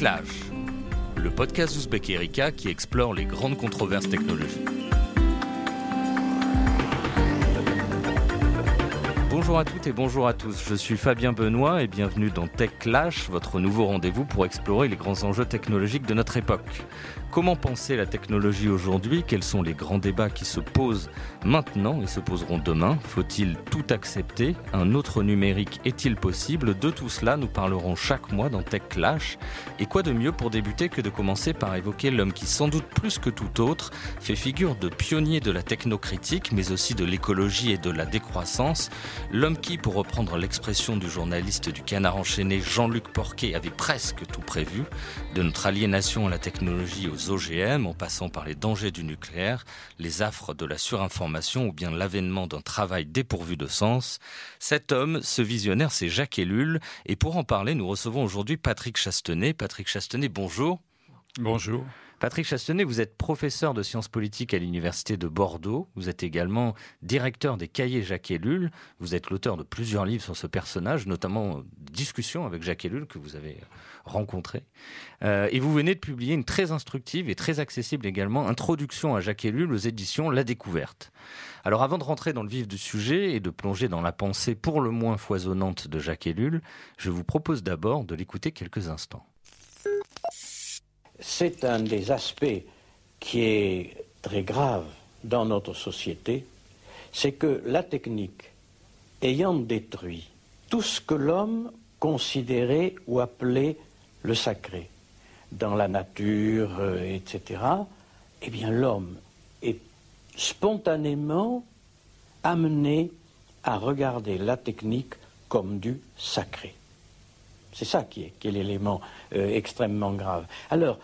TechLash, le podcast d'Ouzbek Erika qui explore les grandes controverses technologiques. Bonjour à toutes et bonjour à tous. Je suis Fabien Benoît et bienvenue dans Tech Clash, votre nouveau rendez-vous pour explorer les grands enjeux technologiques de notre époque. Comment penser la technologie aujourd'hui? Quels sont les grands débats qui se posent maintenant et se poseront demain? Faut-il tout accepter? Un autre numérique est-il possible? De tout cela, nous parlerons chaque mois dans Tech Clash. Et quoi de mieux pour débuter que de commencer par évoquer l'homme qui, sans doute plus que tout autre, fait figure de pionnier de la technocritique, mais aussi de l'écologie et de la décroissance? L'homme qui, pour reprendre l'expression du journaliste du Canard enchaîné Jean-Luc Porquet, avait presque tout prévu, de notre aliénation à la technologie aux OGM, en passant par les dangers du nucléaire, les affres de la surinformation ou bien l'avènement d'un travail dépourvu de sens. Cet homme, ce visionnaire, c'est Jacques Ellul. Et pour en parler, nous recevons aujourd'hui Patrick Chastenay. Patrick Chastenay, bonjour. Bonjour. Patrick Chastenay, vous êtes professeur de sciences politiques à l'Université de Bordeaux. Vous êtes également directeur des cahiers Jacques Ellul. Vous êtes l'auteur de plusieurs livres sur ce personnage, notamment Discussions avec Jacques Ellul que vous avez rencontré. Euh, et vous venez de publier une très instructive et très accessible également Introduction à Jacques Ellul aux éditions La Découverte. Alors avant de rentrer dans le vif du sujet et de plonger dans la pensée pour le moins foisonnante de Jacques Ellul, je vous propose d'abord de l'écouter quelques instants c'est un des aspects qui est très grave dans notre société, c'est que la technique, ayant détruit tout ce que l'homme considérait ou appelait le sacré, dans la nature, euh, etc., eh bien l'homme est spontanément amené à regarder la technique comme du sacré. C'est ça qui est, l'élément euh, extrêmement grave. Alors,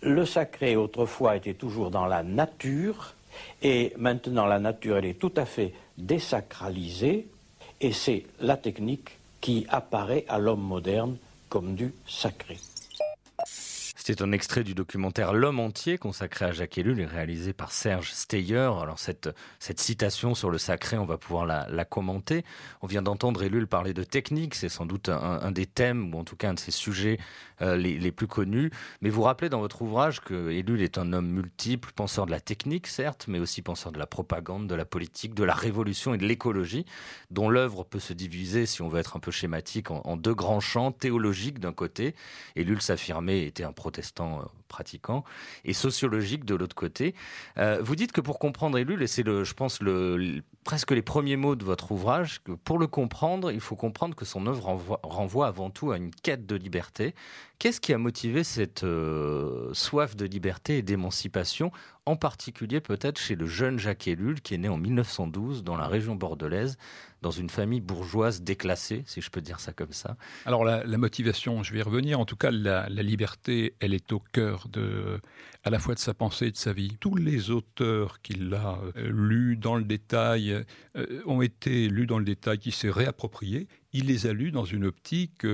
le sacré autrefois était toujours dans la nature, et maintenant la nature elle est tout à fait désacralisée, et c'est la technique qui apparaît à l'homme moderne comme du sacré. C'est un extrait du documentaire L'homme entier consacré à Jacques Ellul et réalisé par Serge Steyer. Alors cette, cette citation sur le sacré, on va pouvoir la, commenter. On vient d'entendre Ellul parler de technique, c'est sans doute un, des thèmes ou en tout cas un de ses sujets euh, les, plus connus. Mais vous rappelez dans votre ouvrage que Ellul est un homme multiple, penseur de la technique certes, mais aussi penseur de la propagande, de la politique, de la révolution et de l'écologie, dont l'œuvre peut se diviser, si on veut être un peu schématique, en, en deux grands champs théologiques d'un côté. Ellul s'affirmait était un protestant euh, pratiquants, et sociologique de l'autre côté. Euh, vous dites que pour comprendre Ellul, et c'est le, je pense le, presque les premiers mots de votre ouvrage, que pour le comprendre, il faut comprendre que son œuvre renvoie, avant tout à une quête de liberté. Qu'est-ce qui a motivé cette euh, soif de liberté et d'émancipation, en particulier peut-être chez le jeune Jacques Ellul, qui est né en 1912 dans la région bordelaise, dans une famille bourgeoise déclassée, si je peux dire ça comme ça Alors la, motivation, je vais y revenir. En tout cas, la, liberté, elle est au cœur de, à la fois de sa pensée et de sa vie. Tous les auteurs qu'il a euh, lus dans le détail euh, ont été lus dans le détail, qui s'est réapproprié. Il les a lus dans une optique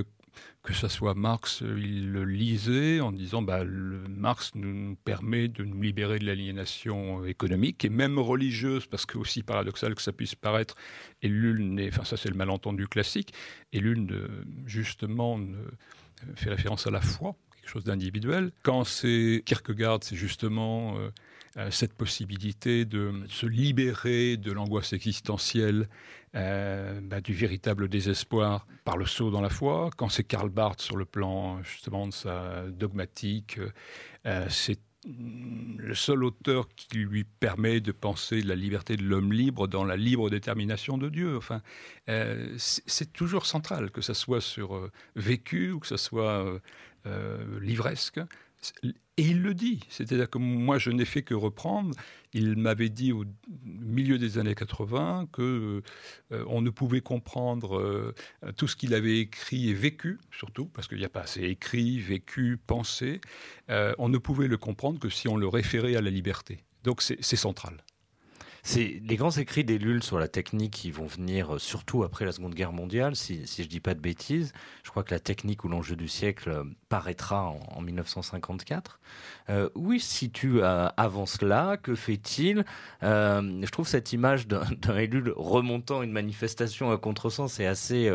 que ce soit Marx, il le lisait en disant bah, Marx nous permet de nous libérer de l'aliénation économique et même religieuse, parce que aussi paradoxal que ça puisse paraître, et l'une, enfin ça c'est le malentendu classique, et l'une justement fait référence à la foi, quelque chose d'individuel. Quand c'est Kierkegaard, c'est justement euh, euh, cette possibilité de se libérer de l'angoisse existentielle, euh, bah, du véritable désespoir par le saut dans la foi. Quand c'est Karl Barth sur le plan justement de sa dogmatique, c'est le seul auteur qui lui permet de penser la liberté de l'homme libre dans la libre détermination de Dieu. Enfin, c'est toujours central, que ce soit sur vécu ou que ce soit euh, livresque. Et il le dit, c'est-à-dire que moi je n'ai fait que reprendre. Il m'avait dit au milieu des années 80 que euh, on ne pouvait comprendre euh, tout ce qu'il avait écrit et vécu, surtout parce qu'il n'y a pas assez écrit, vécu, pensé. on ne pouvait le comprendre que si on le référait à la liberté. Donc c'est central. C'est les grands écrits d'Ellul sur la technique qui vont venir euh, surtout après la Seconde Guerre mondiale, si, si je dis pas de bêtises. Je crois que la technique ou l'enjeu du siècle euh, paraîtra en, 1954. Euh, où il se situe avant cela Que fait-il? Je trouve cette image d'un Ellul remontant une manifestation à contresens est assez,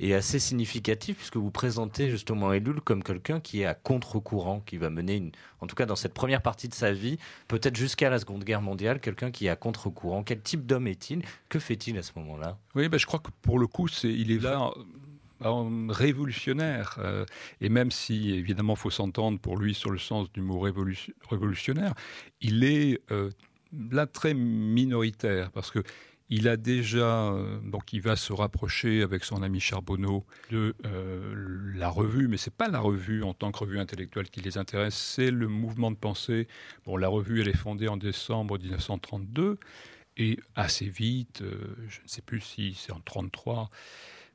est assez significative puisque vous présentez justement Ellul comme quelqu'un qui est à contre-courant, qui va mener, une, en tout cas dans cette première partie de sa vie, peut-être jusqu'à la Seconde Guerre mondiale, quelqu'un qui est à contre-courant. Quel type d'homme est-il? Que fait-il à ce moment-là? Oui, ben, je crois que pour le coup, c'est, il est là révolutionnaire. Euh, et même si, évidemment, faut s'entendre pour lui sur le sens du mot révolutionnaire, il est euh, là très minoritaire parce que il a déjà, euh, donc il va se rapprocher avec son ami Charbonneau de euh, la revue, mais c'est pas la revue en tant que revue intellectuelle qui les intéresse, c'est le mouvement de pensée. Bon, la revue, elle est fondée en décembre 1932 et assez vite, euh, je ne sais plus si c'est en 33,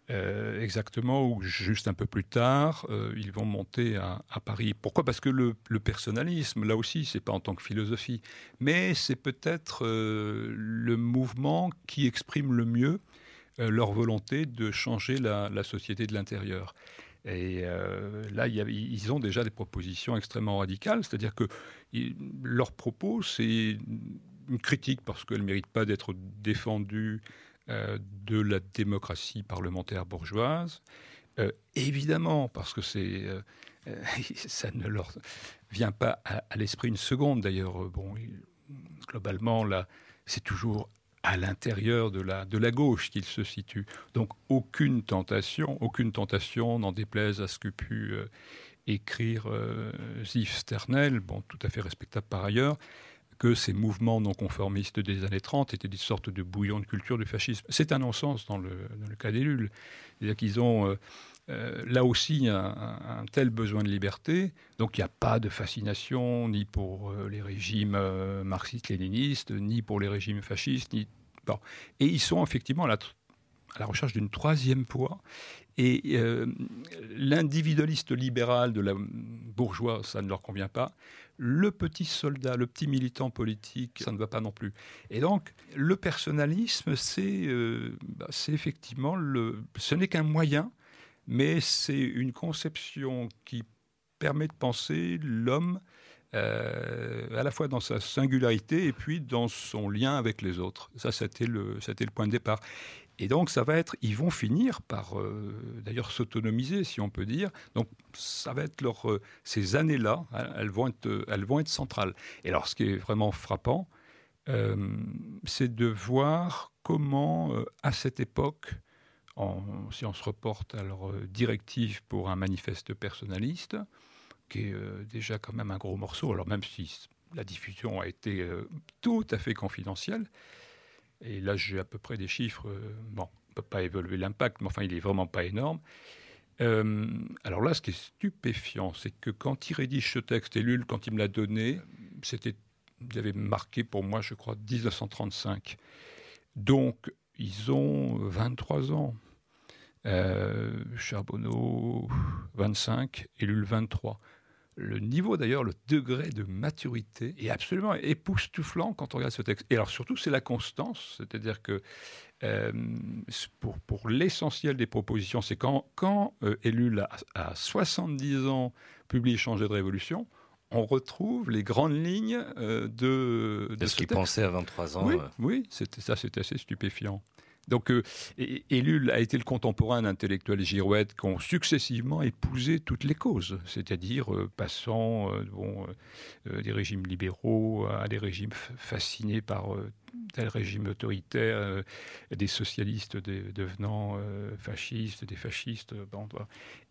euh, exactement, ou juste un peu plus tard, euh, ils vont monter à, Paris. Pourquoi? Parce que le, personnalisme, là aussi, c'est pas en tant que philosophie, mais c'est peut-être euh, le mouvement qui exprime le mieux leur volonté de changer la, société de l'intérieur. Et là, ils ont déjà des propositions extrêmement radicales, c'est-à-dire que leur propos, c'est une critique parce qu'elle ne mérite pas d'être défendue de la démocratie parlementaire bourgeoise. Euh, évidemment, parce que c'est, euh, ça ne leur vient pas à, l'esprit une seconde. D'ailleurs, bon, globalement, là, c'est toujours à l'intérieur de la, de la gauche qu'il se situe. Donc aucune tentation, aucune tentation, n'en déplaise à ce que pu écrire Zif Sternel, bon, tout à fait respectable par ailleurs, que ces mouvements non conformistes des années 30 étaient des sortes de bouillons de culture du fascisme. C'est un non-sens dans le, cas d'Ellul. C'est-à-dire qu'ils ont euh, euh, là aussi un, tel besoin de liberté, donc il n'y a pas de fascination ni pour euh, les régimes marxistes-léninistes, ni pour les régimes fascistes, ni... Bon. Et ils sont effectivement à la, recherche d'une troisième voie. Et l'individualiste libéral de la bourgeois, ça ne leur convient pas le petit soldat, le petit militant politique, ça ne va pas non plus. Et donc, le personnalisme, c'est euh, bah, effectivement, le, ce n'est qu'un moyen, mais c'est une conception qui permet de penser l'homme euh, à la fois dans sa singularité et puis dans son lien avec les autres. Ça, c'était le, le point de départ. Et donc, ça va être, ils vont finir par, euh, d'ailleurs, s'autonomiser, si on peut dire. Donc, ça va être leur, euh, ces années-là, hein, elles vont être, elles vont être centrales. Et alors, ce qui est vraiment frappant, euh, c'est de voir comment, à cette époque, si on se reporte à leur directive pour un manifeste personnaliste, qui est déjà quand même un gros morceau, alors même si la diffusion a été tout à fait confidentielle, et là, j'ai à peu près des chiffres. Euh, bon, on ne peut pas évaluer l'impact, mais enfin, il n'est vraiment pas énorme. Euh, alors là, ce qui est stupéfiant, c'est que quand il rédige ce texte, et quand il me l'a donné, c'était, il avait marqué pour moi, je crois, 1935. Donc, ils ont 23 ans. Euh, Charbonneau, 25, et Lul, 23 le niveau d'ailleurs, le degré de maturité est absolument époustouflant quand on regarde ce texte. Et alors surtout, c'est la constance, c'est-à-dire que euh, pour, pour l'essentiel des propositions, c'est quand, quand euh, Ellul, à, 70 ans, publie Changer de révolution, on retrouve les grandes lignes euh, de, de, ce, qu'il pensait à 23 ans. Oui, oui ça c'est assez stupéfiant. Donc, euh, Ellul a été le contemporain d'intellectuels girouettes qui ont successivement épousé toutes les causes, c'est-à-dire euh, passant euh, bon, des régimes libéraux à des régimes fascinés par tel régime autoritaire, des socialistes devenant fascistes, des fascistes,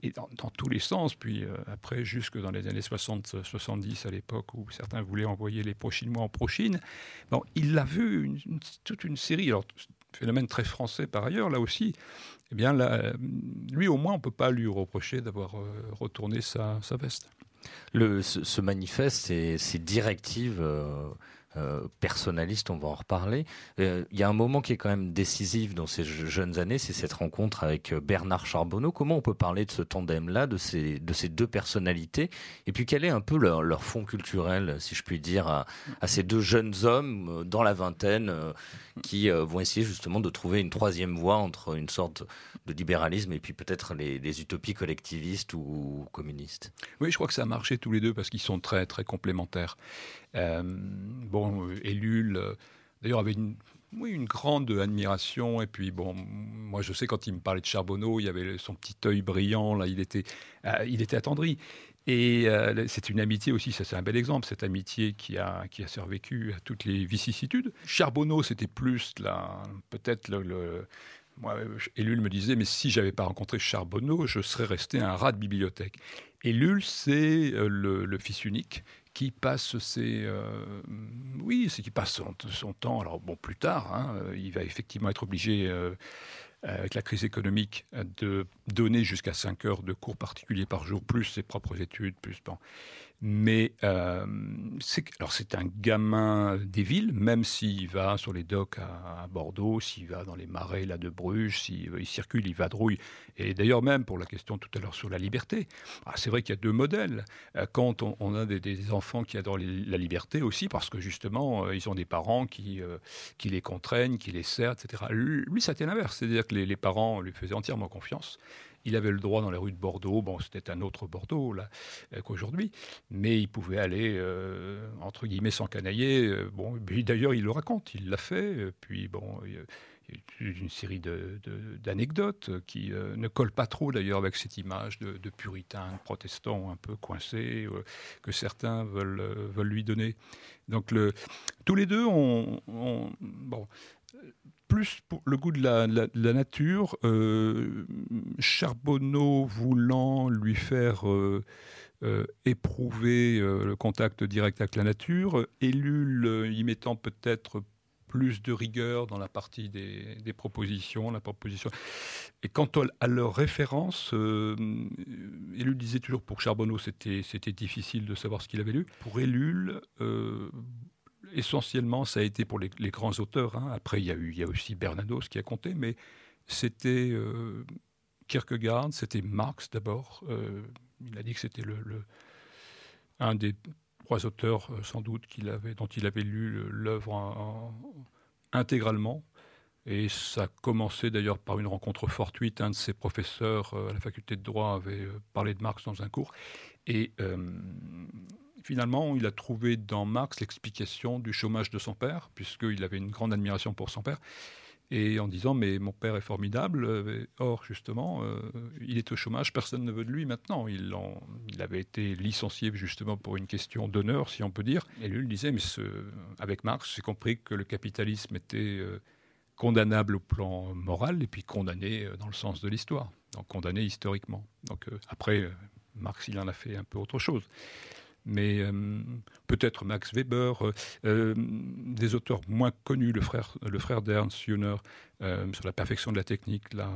et dans, tous les sens. Puis après, jusque dans les années 60-70, à l'époque où certains voulaient envoyer les Prochinois en Prochine, bon, il a vu toute une série. Phénomène très français par ailleurs, là aussi, eh bien, là, lui au moins, on ne peut pas lui reprocher d'avoir euh, retourné sa, veste. Le, ce, manifeste, ces, directives euh, personnaliste, on va en reparler. Il y a un moment qui est quand même décisif dans ces jeunes années, c'est cette rencontre avec Bernard Charbonneau. Comment on peut parler de ce tandem-là, de ces, de ces deux personnalités? Et puis quel est un peu leur, fond culturel, si je puis dire, à, ces deux jeunes hommes dans la vingtaine qui vont essayer justement de trouver une troisième voie entre une sorte de libéralisme et puis peut-être les, utopies collectivistes ou communistes? Oui, je crois que ça a marché tous les deux parce qu'ils sont très, très complémentaires. Euh, bon, Ellul, euh, d'ailleurs, avait une, grande admiration. Et puis, bon, moi, je sais, quand il me parlait de Charbonneau, il y avait son petit œil brillant, là, il était, euh, il était attendri. Et c'est une amitié aussi, ça c'est un bel exemple, cette amitié qui a, survécu à toutes les vicissitudes. Charbonneau, c'était plus, peut-être le moi, Ellul me disait, mais si j'avais pas rencontré Charbonneau, je serais resté un rat de bibliothèque. Ellul, c'est euh, le, fils unique qui passe ses, euh, oui, c'est qui passe son, temps. Alors bon, plus tard, hein, il va effectivement être obligé, euh, avec la crise économique, de donner jusqu'à 5 heures de cours particuliers par jour, plus ses propres études, plus bon. Mais euh, alors c'est un gamin des villes, même s'il va sur les docks à, Bordeaux, s'il va dans les marais là de Bruges, s'il il circule, il vadrouille. Et d'ailleurs même pour la question tout à l'heure sur la liberté, ah, c'est vrai qu'il y a deux modèles. Euh, quand on, a des, enfants qui adorent la liberté aussi, parce que justement euh, ils ont des parents qui, qui les contraignent, qui les serrent, etc. Lui, ça tient l'inverse, c'est-à-dire que les parents lui faisaient entièrement confiance. Il avait le droit dans les rues de Bordeaux, bon, c'était un autre Bordeaux là euh, qu'aujourd'hui, mais il pouvait aller euh, entre guillemets sans canailler. Euh, bon, d'ailleurs, il le raconte, il l'a fait. Puis bon. Il, une série d'anecdotes qui ne collent pas trop d'ailleurs avec cette image de, de puritain, de protestant un peu coincé que certains veulent, veulent lui donner. Donc le, tous les deux ont, bon, plus pour le goût de la, nature, euh, Charbonneau voulant lui faire euh, euh, éprouver le contact direct avec la nature, Ellul y mettant peut-être plus de rigueur dans la partie des, propositions, la proposition. Et quant à leur référence, Ellul disait toujours pour Charbonneau c'était c'était difficile de savoir ce qu'il avait lu. Pour Ellul, essentiellement, ça a été pour les, grands auteurs. Hein. Après, il y, a eu, il y a aussi Bernanos qui a compté, mais c'était euh, Kierkegaard, c'était Marx d'abord. Euh, il a dit que c'était le, un des trois auteurs, euh, sans doute, dont il avait lu l'œuvre intégralement. Et ça a commencé d'ailleurs par une rencontre fortuite. Un de ses professeurs à la faculté de droit avait parlé de Marx dans un cours. Finalement, il a trouvé dans Marx l'explication du chômage de son père, puisqu'il avait une grande admiration pour son père. Et en disant, mais mon père est formidable, euh, or justement, euh, il est au chômage, personne ne veut de lui maintenant. Il, avait été licencié justement pour une question d'honneur, si on peut dire. Et lui, il disait, mais avec Marx, j'ai compris que le capitalisme était euh, condamnable au plan moral et puis condamné dans le sens de l'histoire, donc condamné historiquement. Donc après, Marx, il en a fait un peu autre chose mais euh, peut-être Max Weber, euh, euh, des auteurs moins connus, le frère, le frère d'Ernst Jünger, sur la perfection de la technique, là,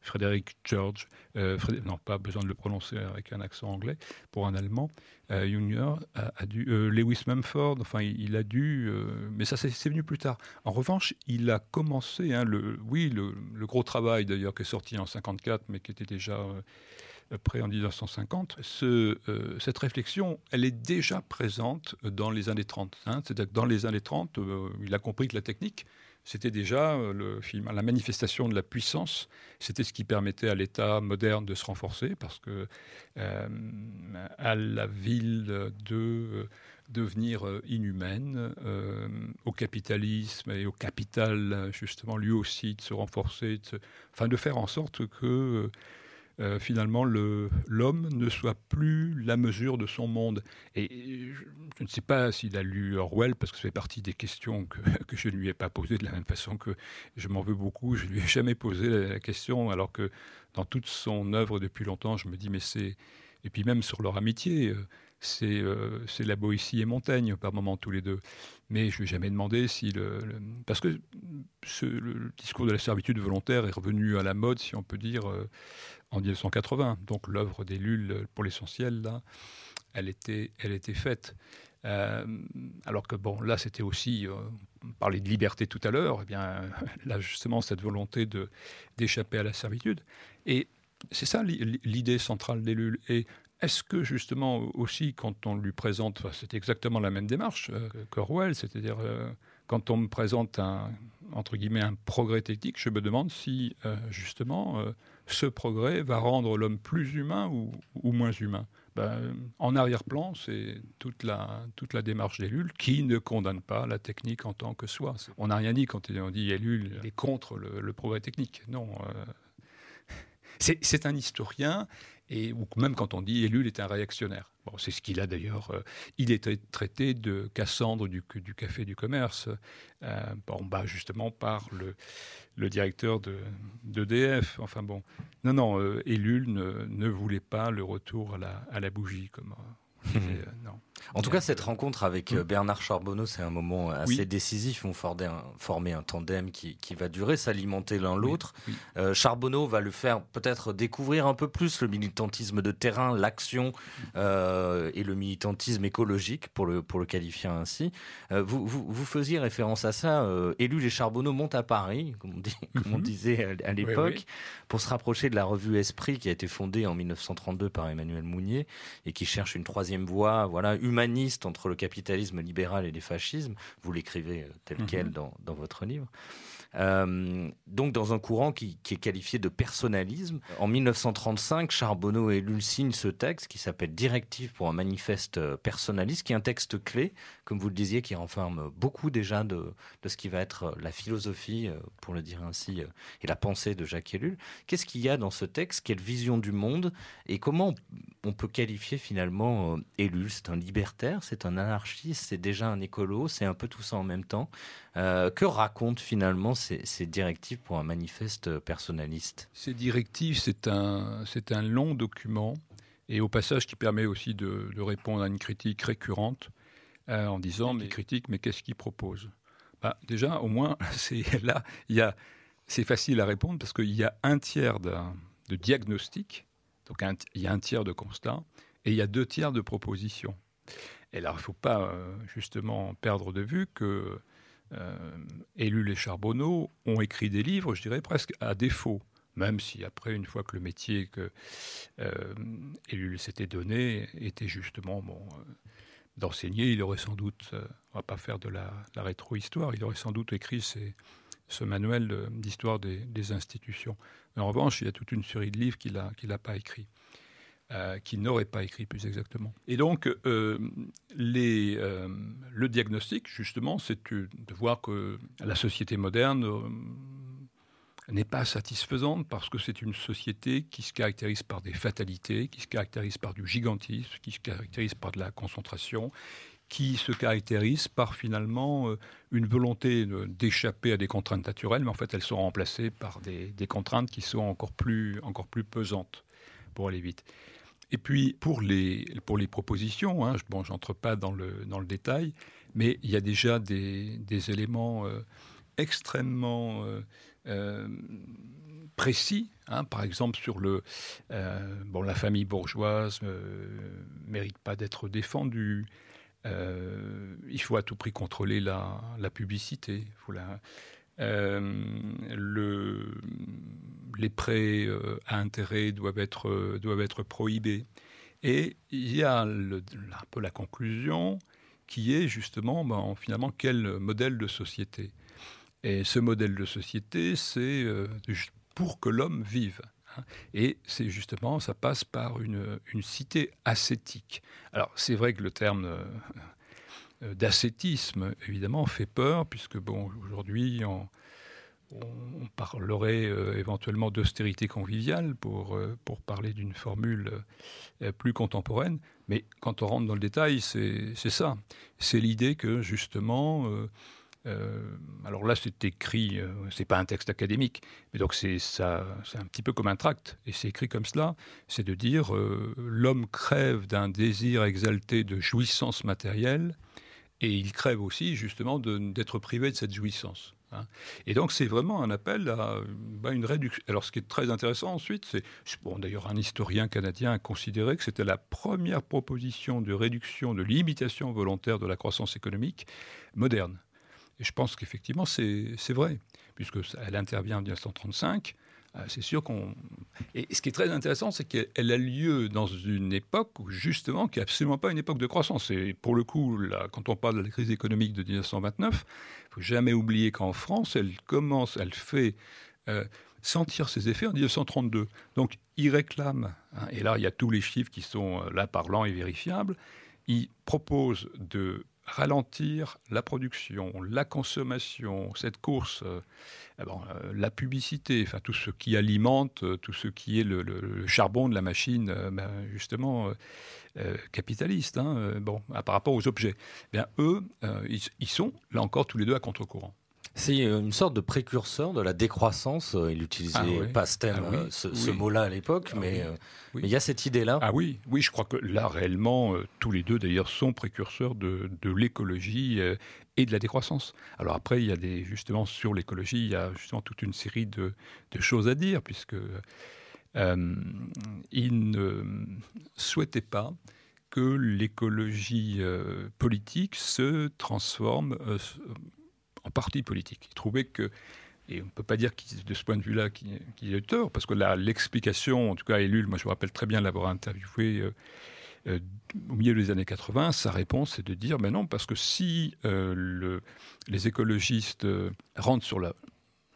Frédéric George, non, pas besoin de le prononcer avec un accent anglais pour un allemand, Jünger a, dû, Lewis Mumford, enfin, il, a dû, mais ça c'est venu plus tard. En revanche, il a commencé, hein, le, oui, le, le, gros travail d'ailleurs qui est sorti en 54, mais qui était déjà près en 1950, ce, euh, cette réflexion, elle est déjà présente dans les années 30. Hein. C'est-à-dire que dans les années 30, euh, il a compris que la technique, c'était déjà euh, la manifestation de la puissance. C'était ce qui permettait à l'État moderne de se renforcer, parce que à la ville de devenir inhumaine, au capitalisme et au capital, justement, lui aussi, de se renforcer, enfin, de faire en sorte que euh, finalement l'homme ne soit plus la mesure de son monde. Et je, ne sais pas s'il a lu Orwell, parce que ça fait partie des questions que, je ne lui ai pas posées, de la même façon que je m'en veux beaucoup, je ne lui ai jamais posé la, question, alors que dans toute son œuvre depuis longtemps, je me dis, mais c'est... Et puis même sur leur amitié, euh, c'est euh, la Boétie et Montaigne par moment tous les deux. Mais je ne lui ai jamais demandé si le, parce que ce, le discours de la servitude volontaire est revenu à la mode, si on peut dire, en 1980. Donc l'œuvre des Lulles, pour l'essentiel, là, elle était, elle était faite. alors que bon, là, c'était aussi, on parlait de liberté tout à l'heure, eh bien, là, justement, cette volonté d'échapper à la servitude. Et c'est ça l'idée centrale d'Ellul. Et est-ce que justement aussi quand on lui présente, c'est exactement la même démarche euh, qu'Orwell, c'est-à-dire euh, quand on me présente un progrès technique, je me demande si euh, justement ce progrès va rendre l'homme plus humain ou, moins humain? Ben, en arrière-plan, c'est toute la, toute la démarche d'Ellul qui ne condamne pas la technique en tant que soi. On n'a rien dit quand on dit Ellul est contre le, le progrès technique. Non, c'est un historien, et ou même quand on dit Ellul est un réactionnaire. Bon, c'est ce qu'il a d'ailleurs. Euh, il est traité de Cassandre du, du café du commerce, euh, bon, bah, justement par le, le directeur d'EDF. Enfin bon, non, non, euh, Ellul ne, ne, voulait pas le retour à la, à la bougie, comme euh, non. En tout cas, cette rencontre avec euh, Bernard Charbonneau, c'est un moment assez décisif. On formait un, former un tandem qui, qui va durer, s'alimenter l'un l'autre. Euh, Charbonneau va le faire peut-être découvrir un peu plus le militantisme de terrain, l'action et le militantisme écologique, pour le, pour le qualifier ainsi. vous, vous, vous, faisiez référence à ça. Élu les Charbonneau montent à Paris, comme on, dit, comme on mhm. disait à, l'époque, pour se rapprocher de la revue Esprit qui a été fondée en 1932 par Emmanuel Mounier et qui cherche une troisième voie, voilà, humaniste entre le capitalisme libéral et les fascismes. Vous l'écrivez euh, tel mhm. quel dans, dans votre livre. Euh, donc dans un courant qui, est qualifié de personnalisme. En 1935, Charbonneau et Lull signent ce texte qui s'appelle Directive pour un manifeste personnaliste, qui est un texte clé, comme vous le disiez, qui renferme beaucoup déjà de, de ce qui va être la philosophie, euh, pour le dire ainsi, euh, et la pensée de Jacques Ellul. Qu'est-ce qu'il y a dans ce texte? Quelle vision du monde? Et comment on peut qualifier finalement Ellul? C'est un libertaire, c'est un anarchiste, c'est déjà un écolo, c'est un peu tout ça en même temps. que raconte finalement ces, directives pour un manifeste personnaliste? Ces directives, c'est un, c'est un long document et au passage qui permet aussi de, répondre à une critique récurrente euh, en disant mais critique, mais qu'est-ce qu'il propose? Bah, Déjà, au moins, c'est là, il y a, c'est facile à répondre parce qu'il y a un tiers de, de diagnostic, donc il y a un tiers de constat et il y a deux tiers de propositions. Et là, il ne faut pas euh, justement perdre de vue que euh, et Charbonneau ont écrit des livres, je dirais presque à défaut. Même si après, une fois que le métier que euh, s'était donné était justement bon, euh, d'enseigner, il aurait sans doute, euh, on va pas faire de la, rétro-histoire, il aurait sans doute écrit ce manuel d'histoire des, institutions. en revanche, il y a toute une série de livres qu'il n'a pas écrits. Euh, qui n'aurait pas écrit plus exactement. Et donc, euh, euh, le diagnostic, justement, c'est de voir que la société moderne n'est pas satisfaisante parce que c'est une société qui se caractérise par des fatalités, qui se caractérise par du gigantisme, qui se caractérise par de la concentration, qui se caractérise par finalement une volonté d'échapper à des contraintes naturelles, mais en fait elles sont remplacées par des, des contraintes qui sont encore plus, encore plus pesantes pour aller vite. Et puis, pour les, pour les propositions, hein, bon, je n'entre pas dans le, dans le détail, mais il y a déjà des, des éléments euh, extrêmement euh, euh, précis. Hein, par exemple, sur le. bon, la famille bourgeoise ne mérite pas d'être défendue. il faut à tout prix contrôler la, la publicité. Faut la, le, les prêts euh, à intérêt doivent être, euh, doivent être prohibés. Et il y a un peu la conclusion qui est justement, ben, finalement, quel modèle de société? Et ce modèle de société, c'est euh, pour que l'homme vive. Hein. Et c'est justement, ça passe par une cité ascétique. Alors, c'est vrai que le terme d'ascétisme, évidemment, fait peur, puisque, bon, aujourd'hui, on parlerait euh, éventuellement d'austérité conviviale pour, euh, pour parler d'une formule euh, plus contemporaine. Mais quand on rentre dans le détail, c'est ça. C'est l'idée que justement, alors là c'est écrit, c'est pas un texte académique, mais donc c'est un petit peu comme un tract, et c'est écrit comme cela, c'est de dire l'homme crève d'un désir exalté de jouissance matérielle, et il crève aussi justement d'être privé de cette jouissance. Hein. Et donc c'est vraiment un appel à bah, une réduction. Alors ce qui est très intéressant ensuite, c'est bon d'ailleurs un historien canadien a considéré que c'était la première proposition de réduction, de limitation volontaire de la croissance économique moderne. Et je pense qu'effectivement c'est vrai, puisque elle intervient en 1935. Euh, c'est sûr qu'on. Et ce qui est très intéressant, c'est qu'elle a lieu dans une époque justement, qui n'est absolument pas une époque de croissance. Et pour le coup, là, quand on parle de la crise économique de 1929, il ne faut jamais oublier qu'en France, elle commence, elle fait euh, sentir ses effets en 1932. Donc, il réclame, hein, et là, il y a tous les chiffres qui sont euh, là parlants et vérifiables, il propose de ralentir la production, la consommation, cette course, euh, eh euh, la publicité, enfin tout ce qui alimente, euh, tout ce qui est le, charbon de la machine, ben, justement capitaliste, hein, bon, par rapport aux objets. Eh bien, eux, ils, sont là encore tous les deux à contre-courant. C'est euh, une sorte de précurseur de la décroissance. Euh, il utilisait ah pas ce, ah euh, ce, mot-là à l'époque, ah mais il y a cette idée-là. Ah oui, oui, je crois que là, réellement, tous les deux, d'ailleurs, sont précurseurs de, l'écologie et de la décroissance. Alors après, il y a des, justement, sur l'écologie, il y a justement toute une série de, choses à dire, puisque il ne souhaitait pas que l'écologie politique se transforme en parti politique. Il trouvait que, et on ne peut pas dire de ce point de vue-là qu'il qu a eu tort, parce que l'explication, en tout cas, Ellul, moi je me rappelle très bien l'avoir interviewé euh, euh, au milieu des années 80, sa réponse est de dire, mais non, parce que si euh, le, les écologistes rentrent sur la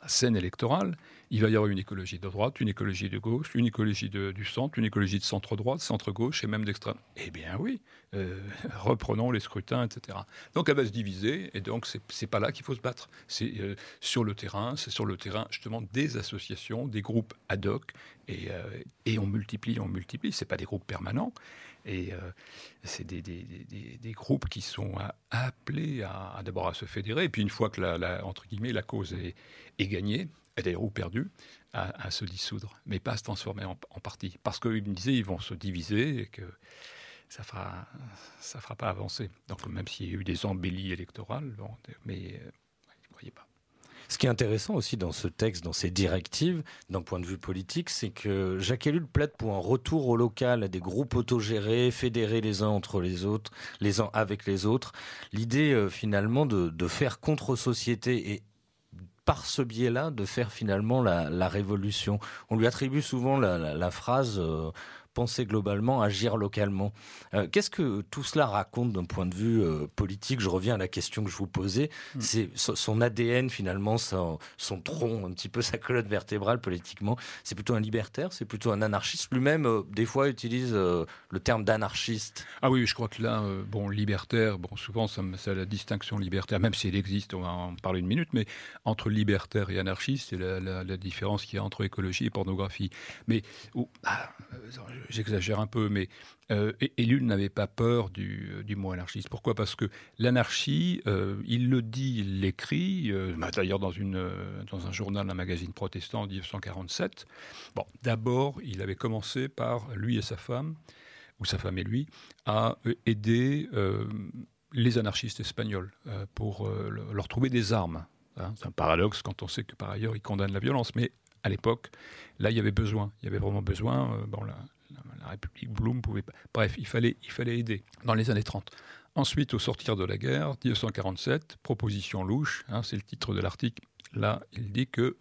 scène électorale, il va y avoir une écologie de droite, une écologie de gauche, une écologie du centre, une écologie de centre-droite, centre-gauche et même d'extrême. Eh bien oui, euh, reprenons les scrutins, etc. Donc elle va se diviser, et donc c'est pas là qu'il faut se battre. C'est euh, sur le terrain, c'est sur le terrain justement des associations, des groupes ad hoc, et, euh, et on multiplie, on multiplie. C'est pas des groupes permanents, et c'est des, des, des, groupes qui sont appelés à, d'abord à se fédérer, et puis une fois que la, entre guillemets la cause est gagnée, d'ailleurs ou perdu, à, se dissoudre, mais pas à se transformer en, partie. Parce qu'ils me disaient ils vont se diviser et que ça fera, ça fera pas avancer. Donc même s'il y a eu des embellies électorales, mais euh, ne croyais pas. Ce qui est intéressant aussi dans ce texte, dans ces directives, d'un point de vue politique, c'est que Jacques Ellul plaide pour un retour au local, à des groupes autogérés, fédérés les uns entre les autres, les uns avec les autres. L'idée euh, finalement de faire contre-société et par ce biais-là de faire finalement la, révolution. On lui attribue souvent la, phrase euh, penser globalement, agir localement. Euh, qu'est-ce que tout cela raconte d'un point de vue euh, politique? Je reviens à la question que je vous posais. Hmm. C'est son ADN finalement, son, tronc, un petit peu sa colonne vertébrale politiquement. C'est plutôt un libertaire, c'est plutôt un anarchiste? Lui-même, euh, des fois, utilise le terme d'anarchiste. Ah oui, je crois que là, bon, libertaire, bon, souvent, c'est la distinction libertaire, même si elle existe, on va en parler une minute, mais entre libertaire et anarchiste, c'est la, différence qu'il y a entre écologie et pornographie. Mais ah, j'exagère un peu, mais euh, n'avait pas peur du, du, mot anarchiste. Pourquoi? Parce que l'anarchie, euh, il le dit, il l'écrit, euh, bah, d'ailleurs dans, euh, un journal, un magazine protestant en 1947. Bon, d'abord, il avait commencé par, lui et sa femme, ou sa femme et lui, à aider les anarchistes espagnols pour leur trouver des armes. Hein. C'est un paradoxe quand on sait que par ailleurs, ils condamnent la violence, mais à l'époque, là, il y avait besoin. Il y avait vraiment besoin. bon, la République Blum pouvait pas. Bref, il fallait, il fallait aider dans les années 30. Ensuite, au sortir de la guerre, 1947, proposition louche, hein, c'est le titre de l'article. Là, il dit que,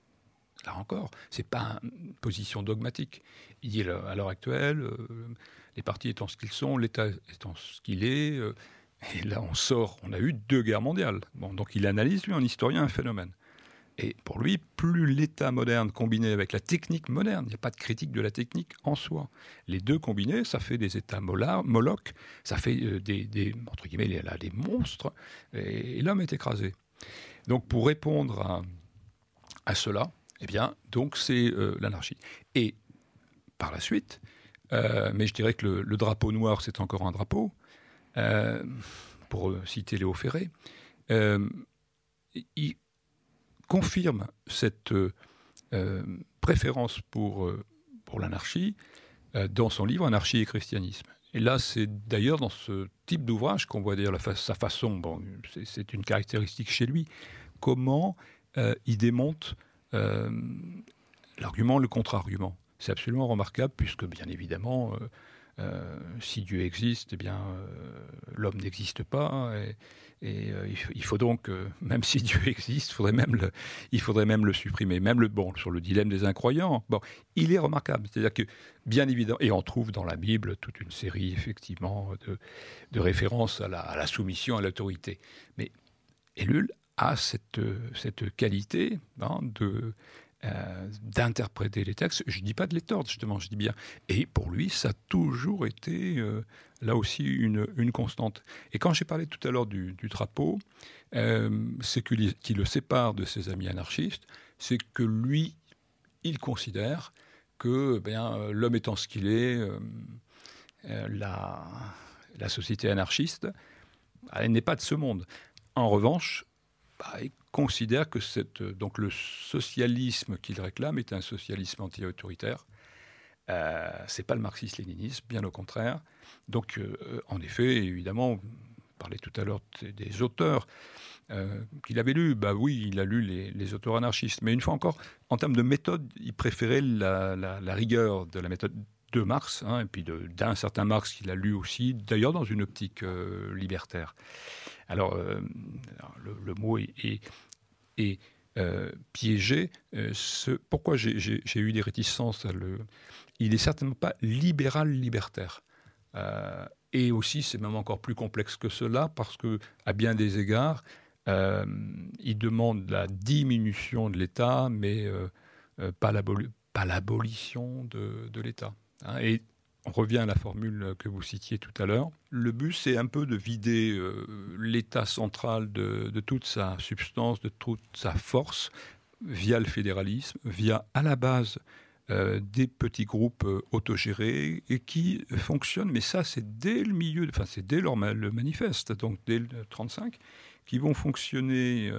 là encore, c'est pas une position dogmatique. Il dit à l'heure actuelle, euh, les partis étant ce qu'ils sont, l'État étant ce qu'il est, euh, et là on sort, on a eu deux guerres mondiales. Bon, donc il analyse, lui, en historien, un phénomène. Et pour lui, plus l'État moderne combiné avec la technique moderne, il n'y a pas de critique de la technique en soi. Les deux combinés, ça fait des États molocs, ça fait euh, des, entre guillemets, des monstres, et, l'homme est écrasé. Donc pour répondre à, cela, eh bien, donc c'est euh, l'anarchie. Et par la suite, euh, mais je dirais que le, drapeau noir, c'est encore un drapeau, pour citer Léo Ferré, il, confirme cette euh, euh, préférence pour, euh, pour l'anarchie dans son livre Anarchie et christianisme. Et là, c'est d'ailleurs dans ce type d'ouvrage qu'on voit d'ailleurs sa façon, bon, c'est une caractéristique chez lui, comment il démonte l'argument, le contre-argument. C'est absolument remarquable puisque, bien évidemment, euh, si Dieu existe, eh bien, euh, l'homme n'existe pas. Et, euh, il faut donc, même si Dieu existe, il faudrait même le supprimer. Même le bon sur le dilemme des incroyants. Bon, il est remarquable. C'est-à-dire que, bien évidemment, et on trouve dans la Bible toute une série effectivement de, références à la, soumission à l'autorité. Mais Ellul a cette, cette qualité hein, de euh, d'interpréter les textes. Je ne dis pas de les tordre, justement, je dis bien. Et pour lui, ça a toujours été, euh, là aussi, une, une, constante. Et quand j'ai parlé tout à l'heure du, drapeau, euh, ce qui, le sépare de ses amis anarchistes, c'est que lui, il considère que ben, l'homme étant ce qu'il est, la, la société anarchiste, elle n'est pas de ce monde. En revanche, bah, considère que euh, donc le socialisme qu'il réclame est un socialisme anti-autoritaire. Euh, c'est pas le marxisme-léninisme, bien au contraire. Donc, euh, en effet, évidemment, on parlait tout à l'heure des auteurs euh, qu'il avait lus. Bah oui, il a lu les, auteurs anarchistes. Mais une fois encore, en termes de méthode, il préférait la, rigueur de la méthode de Marx, hein, et puis d'un certain Marx qu'il a lu aussi, d'ailleurs dans une optique libertaire. Alors, le, mot est, et euh, piégé. Euh, pourquoi j'ai eu des réticences à le... Il n'est certainement pas libéral-libertaire. Euh, et aussi, c'est même encore plus complexe que cela, parce que, à bien des égards, il demande la diminution de l'État, mais pas l'abolition de, de l'État. Hein. Et on revient à la formule que vous citiez tout à l'heure. Le but, c'est un peu de vider euh, l'État central de, toute sa substance, de toute sa force, via le fédéralisme, via à la base euh, des petits groupes euh, autogérés et qui fonctionnent, mais ça c'est dès le milieu, enfin c'est dès le manifeste, donc dès le 35, qui vont fonctionner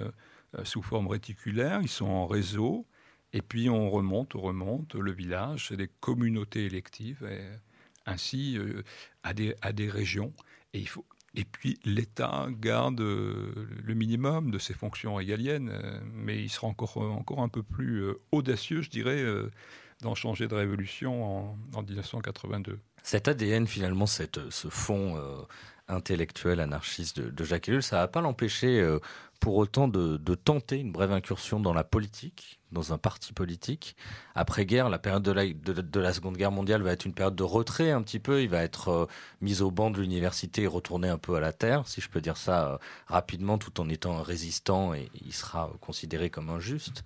sous forme réticulaire, ils sont en réseau, et puis on remonte, on remonte, le village, c'est des communautés électives. Ainsi euh, à, des, régions. Et, il faut, et puis l'État garde euh, le minimum de ses fonctions régaliennes, euh, mais il sera encore, encore un peu plus audacieux, je dirais, d'en changer de révolution en, en, 1982. Cet ADN, finalement, cette, ce fond intellectuel anarchiste de, Jacques Ellul, ça ne va pas l'empêcher pour autant de, de, tenter une brève incursion dans la politique? Dans un parti politique. Après-guerre, la période de la, de, la, Seconde Guerre mondiale va être une période de retrait un petit peu. Il va être euh, mis au banc de l'université et retourné un peu à la terre, si je peux dire ça euh, rapidement, tout en étant résistant et il sera considéré comme injuste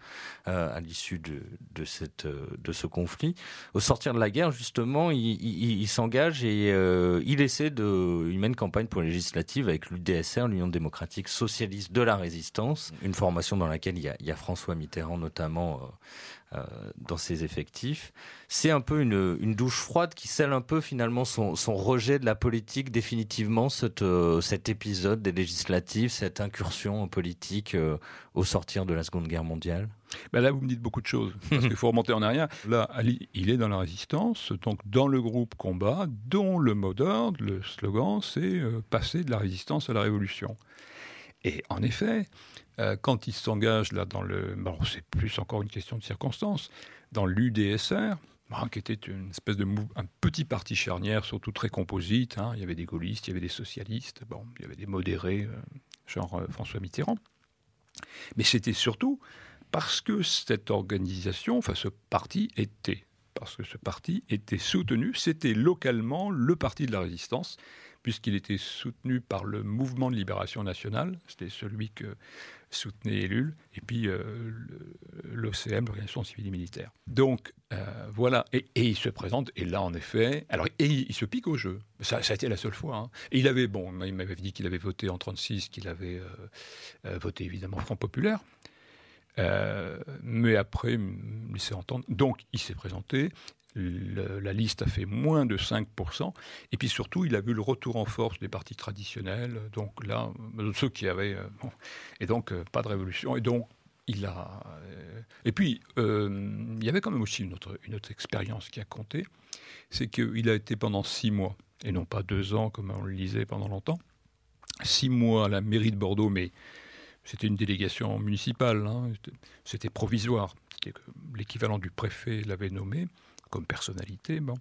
euh, à l'issue de, ce conflit. Au sortir de la guerre, justement, il, s'engage et il essaie de... Il mène campagne pour les législatives avec l'UDSR, l'Union démocratique socialiste de la résistance, une formation dans laquelle il y a François Mitterrand notamment euh, euh, dans ses effectifs. C'est un peu une, douche froide qui scelle un peu finalement son, rejet de la politique définitivement, euh, cet épisode des législatives, cette incursion en politique au sortir de la Seconde Guerre mondiale? Ben là, vous me dites beaucoup de choses, parce qu'il faut remonter en arrière. Là, Ali, il est dans la résistance, donc dans le groupe combat, dont le mot d'ordre, le slogan, c'est passer de la résistance à la révolution. Et en effet, euh, quand il s'engage là dans le, bon, c'est plus encore une question de circonstance, dans l'UDSR, qui était une espèce de un petit parti charnière, surtout très composite. Hein. Il y avait des gaullistes, il y avait des socialistes, bon, il y avait des modérés, euh, genre euh, François Mitterrand. Mais c'était surtout parce que cette organisation, enfin ce parti était, parce que ce parti était soutenu, c'était localement le parti de la résistance, puisqu'il était soutenu par le mouvement de libération nationale, c'était celui que soutenait Ellul, et puis euh, l'OCM, l'Organisation civile et militaire. Donc euh, voilà, et, il se présente, et là en effet, alors et il, se pique au jeu. Ça, a été la seule fois. Hein. Il avait, bon, il m'avait dit qu'il avait voté en 36, qu'il avait euh, voté évidemment Front Populaire. mais après, s'est entendre. Donc, il s'est présenté la liste a fait moins de 5%. Et puis surtout, il a vu le retour en force des partis traditionnels. Donc là, ceux qui avaient. Euh, et donc, euh, pas de révolution. Et donc, il a. Euh, et puis, il y avait quand même aussi une autre, une autre expérience qui a compté. C'est qu'il a été pendant six mois, et non pas deux ans comme on le lisait pendant longtemps, six mois à la mairie de Bordeaux, mais c'était une délégation municipale, hein. c'était provisoire. L'équivalent du préfet l'avait nommé comme personnalité. Bon.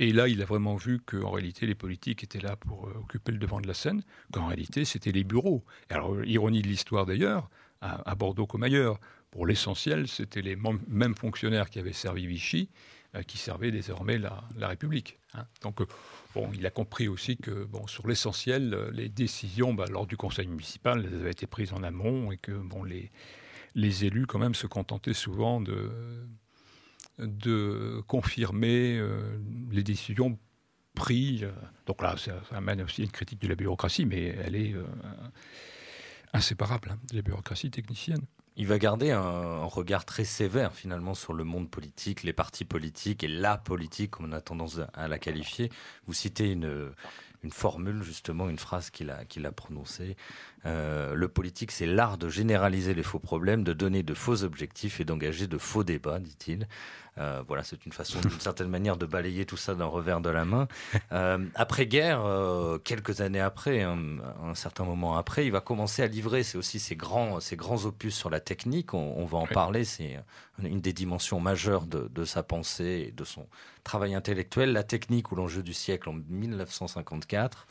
Et là, il a vraiment vu qu'en réalité, les politiques étaient là pour euh, occuper le devant de la scène, qu'en réalité, c'était les bureaux. Alors, ironie de l'histoire d'ailleurs, à, Bordeaux comme ailleurs, pour l'essentiel, c'était les mêmes fonctionnaires qui avaient servi Vichy euh, qui servaient désormais la, République. Hein. Donc, euh, bon, il a compris aussi que, bon, sur l'essentiel, les décisions, bah, lors du conseil municipal, elles avaient été prises en amont et que, bon, les, les élus, quand même, se contentaient souvent de de confirmer euh, les décisions prises. Donc là, ça, amène aussi une critique de la bureaucratie, mais elle est euh, inséparable hein, de la bureaucratie technicienne. Il va garder un, regard très sévère finalement sur le monde politique, les partis politiques et la politique, comme on a tendance à la qualifier. Vous citez une, une formule, justement, une phrase qu'il a, qu'il a prononcée. Euh, le politique, c'est l'art de généraliser les faux problèmes, de donner de faux objectifs et d'engager de faux débats, dit-il. Euh, voilà, c'est une façon, d'une certaine manière, de balayer tout ça d'un revers de la main. Euh, après-guerre, quelques années après, un, certain moment après, il va commencer à livrer. C'est aussi ses grands, ses grands opus sur la technique. On, va en parler. C'est une des dimensions majeures de, de, sa pensée et de son travail intellectuel. La technique ou l'enjeu du siècle en 1954,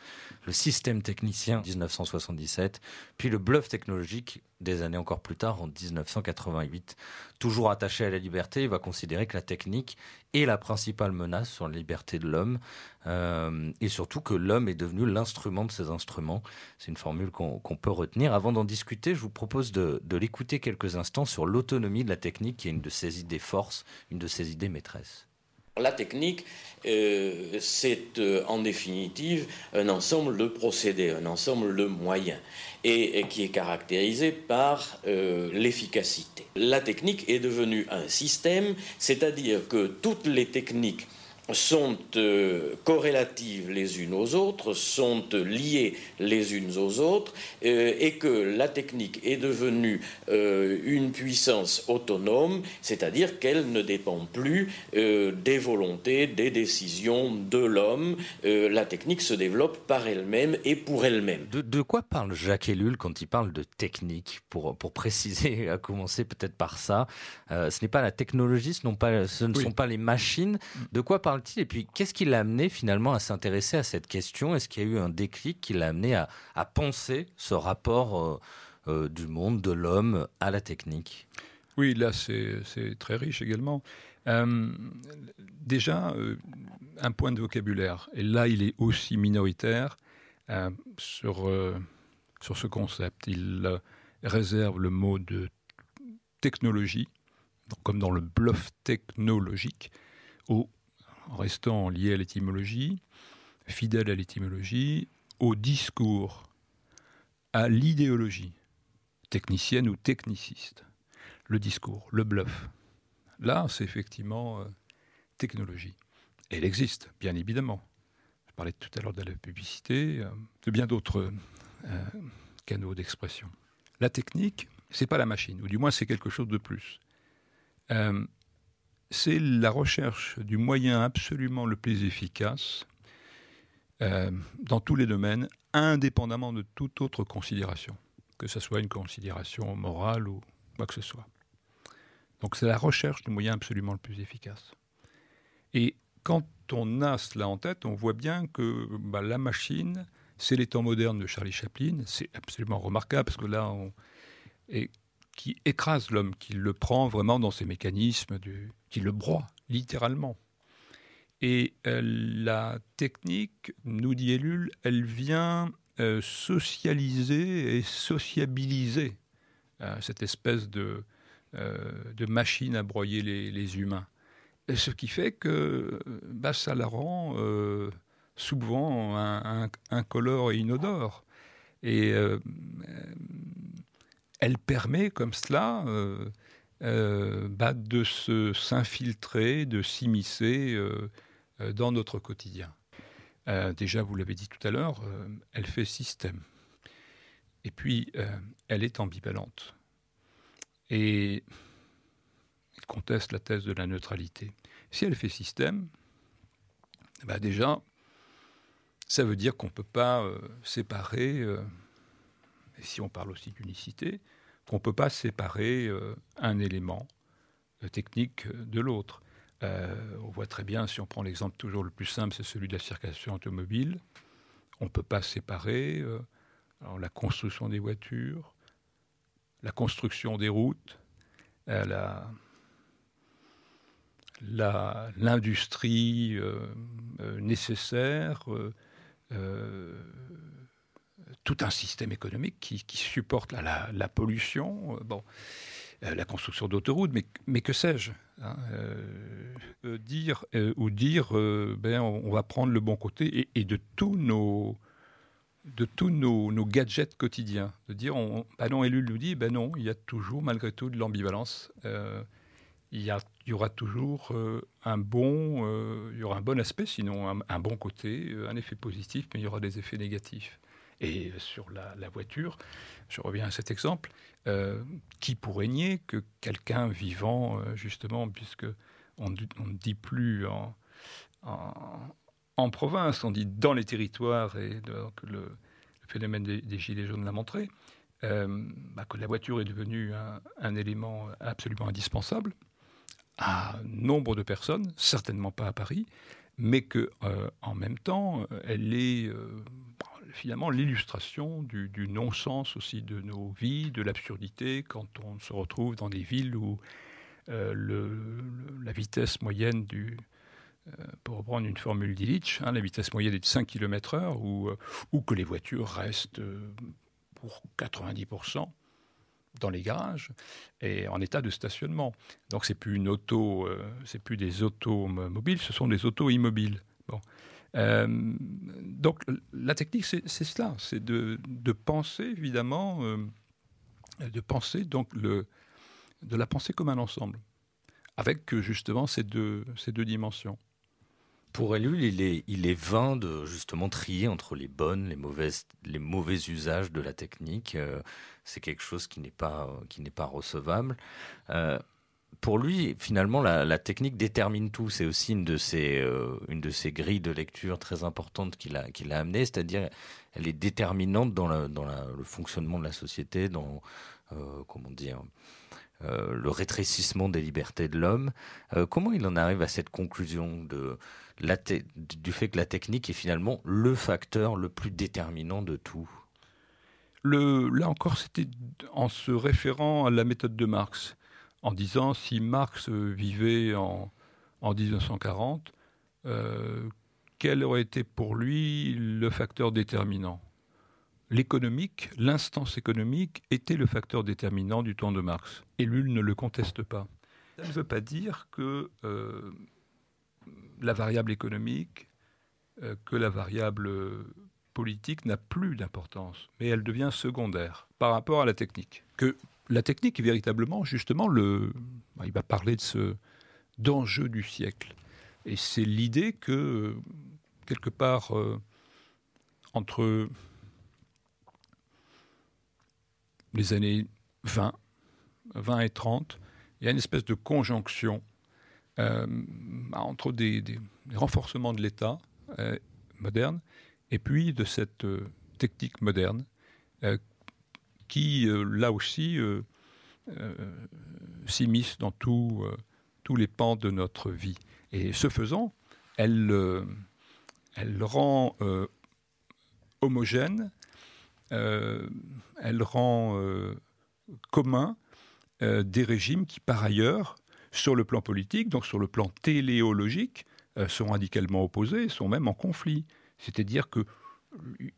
le système technicien 1977, puis le bluff technologique des années encore plus tard, en 1988. Toujours attaché à la liberté, il va considérer que la technique est la principale menace sur la liberté de l'homme, euh, et surtout que l'homme est devenu l'instrument de ces instruments. C'est une formule qu'on peut retenir. Avant d'en discuter, je vous propose de l'écouter quelques instants sur l'autonomie de la technique, qui est une de ses idées forces, une de ses idées maîtresses. La technique, euh, c'est euh, en définitive un ensemble de procédés, un ensemble de moyens, et, qui est caractérisé par euh, l'efficacité. La technique est devenue un système, c'est-à-dire que toutes les techniques sont euh, corrélatives les unes aux autres, sont liées les unes aux autres, euh, et que la technique est devenue euh, une puissance autonome, c'est-à-dire qu'elle ne dépend plus des volontés, des décisions de l'homme. la technique se développe par elle-même et pour elle-même. De, quoi parle Jacques Ellul quand il parle de technique pour, pour préciser, à commencer peut-être par ça, ce n'est pas la technologie, ce, pas, ce ne sont pas les machines. De quoi parle et puis, qu'est-ce qui l'a amené finalement à s'intéresser à cette question? Est-ce qu'il y a eu un déclic qui l'a amené à, penser ce rapport euh, euh, du monde, de l'homme à la technique? Oui, là, c'est très riche également. Euh, déjà, un point de vocabulaire. Et là, il est aussi minoritaire sur, sur ce concept. Il réserve le mot de technologie, comme dans le bluff technologique, au en restant lié à l'étymologie, fidèle à l'étymologie, au discours, à l'idéologie, technicienne ou techniciste. Le discours, le bluff. Là, c'est effectivement euh, technologie. elle existe, bien évidemment. Je parlais tout à l'heure de la publicité, euh, de bien d'autres euh, canaux d'expression. La technique, c'est pas la machine, ou du moins c'est quelque chose de plus c'est la recherche du moyen absolument le plus efficace euh, dans tous les domaines, indépendamment de toute autre considération, que ce soit une considération morale ou quoi que ce soit. Donc c'est la recherche du moyen absolument le plus efficace. Et quand on a cela en tête, on voit bien que bah, la machine, c'est les temps modernes de Charlie Chaplin, c'est absolument remarquable parce que là, on, et qui écrase l'homme, qui le prend vraiment dans ses mécanismes, qui le broie, littéralement. Et euh, la technique, nous dit Ellul, elle vient euh, socialiser et sociabiliser euh, cette espèce de, de, machine à broyer les, humains. ce qui fait que bah, ça la rend souvent incolore et inodore. Et elle permet comme cela euh, euh, bah, de s'infiltrer, de s'immiscer euh, dans notre quotidien. déjà, vous l'avez dit tout à l'heure, elle fait système. Et puis, elle est ambivalente. Et elle conteste la thèse de la neutralité. Si elle fait système, bah déjà, ça veut dire qu'on ne peut pas séparer et si on parle aussi d'unicité, qu'on ne peut pas séparer un élément technique de l'autre. on voit très bien, si on prend l'exemple toujours le plus simple, c'est celui de la circulation automobile. On ne peut pas séparer la construction des voitures, la construction des routes, l'industrie euh, euh, nécessaire, euh, tout un système économique qui, supporte la, pollution, bon, la construction d'autoroutes, mais, mais, que sais-je hein, Dire ou dire, ben, on, va prendre le bon côté et, de tous nos de tous nos, gadgets quotidiens, de dire, ben non, Ellul nous dit, ben non, il y a toujours malgré tout de l'ambivalence il y, aura toujours euh, un bon, euh, il y aura un bon aspect, sinon un, bon côté, euh, un effet positif, mais il y aura des effets négatifs. Et sur la, voiture, je reviens à cet exemple, qui pourrait nier que quelqu'un vivant, justement, puisque on ne dit plus en, province, on dit dans les territoires, et donc le, phénomène des, Gilets jaunes l'a montré, bah, que la voiture est devenue un élément absolument indispensable à nombre de personnes, certainement pas à Paris, mais que euh, en même temps, euh, elle est euh, finalement l'illustration du, non-sens aussi de nos vies, de l'absurdité quand on se retrouve dans des villes où la vitesse moyenne du pour reprendre une formule d'Illich, hein, la vitesse moyenne est de 5 km/h, ou, ou que les voitures restent pour 90% dans les garages et en état de stationnement. Donc c'est plus auto, euh, plus des autos mobiles, ce sont des autos immobiles. Bon. Euh, donc la technique, c'est cela, c'est de, penser évidemment, euh, de penser donc le, de la pensée comme un ensemble, avec justement ces deux, ces deux dimensions. Pour Ellul, il est, il est vain de justement trier entre les bonnes, les mauvaises, les mauvais usages de la technique. Euh, c'est quelque chose qui n'est pas, qui n'est pas recevable. Euh, pour lui, finalement, la, technique détermine tout. C'est aussi une de ces, euh, grilles de lecture très importantes qu'il a, qu'il a amenées, c'est-à-dire elle est déterminante dans, le fonctionnement de la société, dans comment dire, le rétrécissement des libertés de l'homme. comment il en arrive à cette conclusion du fait que la technique est finalement le facteur le plus déterminant de tout? Là encore, c'était en se référant à la méthode de Marx, en disant si Marx vivait en, en 1940, euh, quel aurait été pour lui le facteur déterminant? L'économique, l'instance économique était le facteur déterminant du temps de Marx. Et lui ne le conteste pas. Ça ne veut pas dire que euh, la variable économique euh, que la variable politique n'a plus d'importance, mais elle devient secondaire par rapport à la technique. Que la technique, véritablement, justement, le, bah, il va parler de ce d'enjeu du siècle. Et c'est l'idée que, quelque part, euh, entre les années 20, 20 et 30, il y a une espèce de conjonction euh, entre des, renforcements de l'État euh, moderne et puis de cette technique moderne qui, là aussi, s'immisce dans tous les pans de notre vie. Et ce faisant, elle, elle rend homogène, elle rend commun des régimes qui, par ailleurs, sur le plan politique, donc sur le plan téléologique, euh, sont radicalement opposés, sont même en conflit. C'est-à-dire que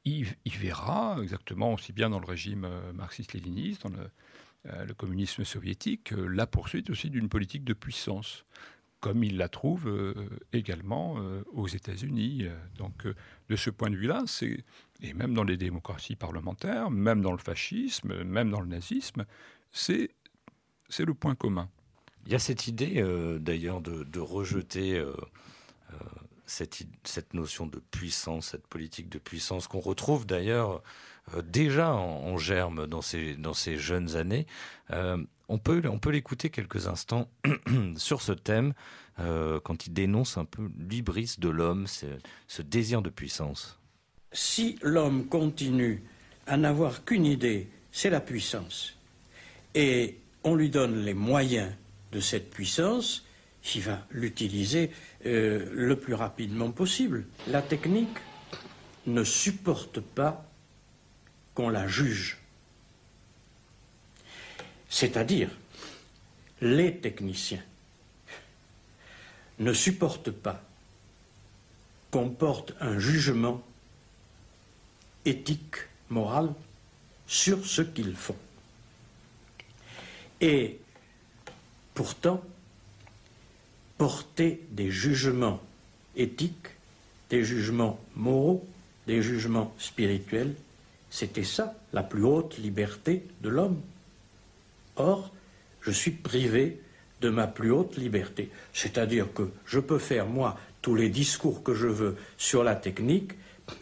il, verra exactement aussi bien dans le régime euh, marxiste-léniniste, dans le, euh, communisme soviétique, la poursuite aussi d'une politique de puissance, comme il la trouve également aux États-Unis. Donc, de ce point de vue-là, c'est et même dans les démocraties parlementaires, même dans le fascisme, même dans le nazisme, c'est c'est le point commun. Il y a cette idée euh, d'ailleurs de, rejeter euh, euh, cette, notion de puissance, cette politique de puissance qu'on retrouve d'ailleurs déjà en, germe dans ces, jeunes années. on peut, on peut l'écouter quelques instants sur ce thème quand il dénonce un peu l'hybris de l'homme, ce désir de puissance. Si l'homme continue à n'avoir qu'une idée, c'est la puissance. Et on lui donne les moyens de cette puissance, il va l'utiliser euh, le plus rapidement possible. La technique ne supporte pas qu'on la juge. C'est-à-dire, les techniciens ne supportent pas qu'on porte un jugement éthique, moral, sur ce qu'ils font. Et pourtant, porter des jugements éthiques, des jugements moraux, des jugements spirituels, c'était ça, la plus haute liberté de l'homme. Or, je suis privé de ma plus haute liberté. C'est-à-dire que je peux faire, moi, tous les discours que je veux sur la technique,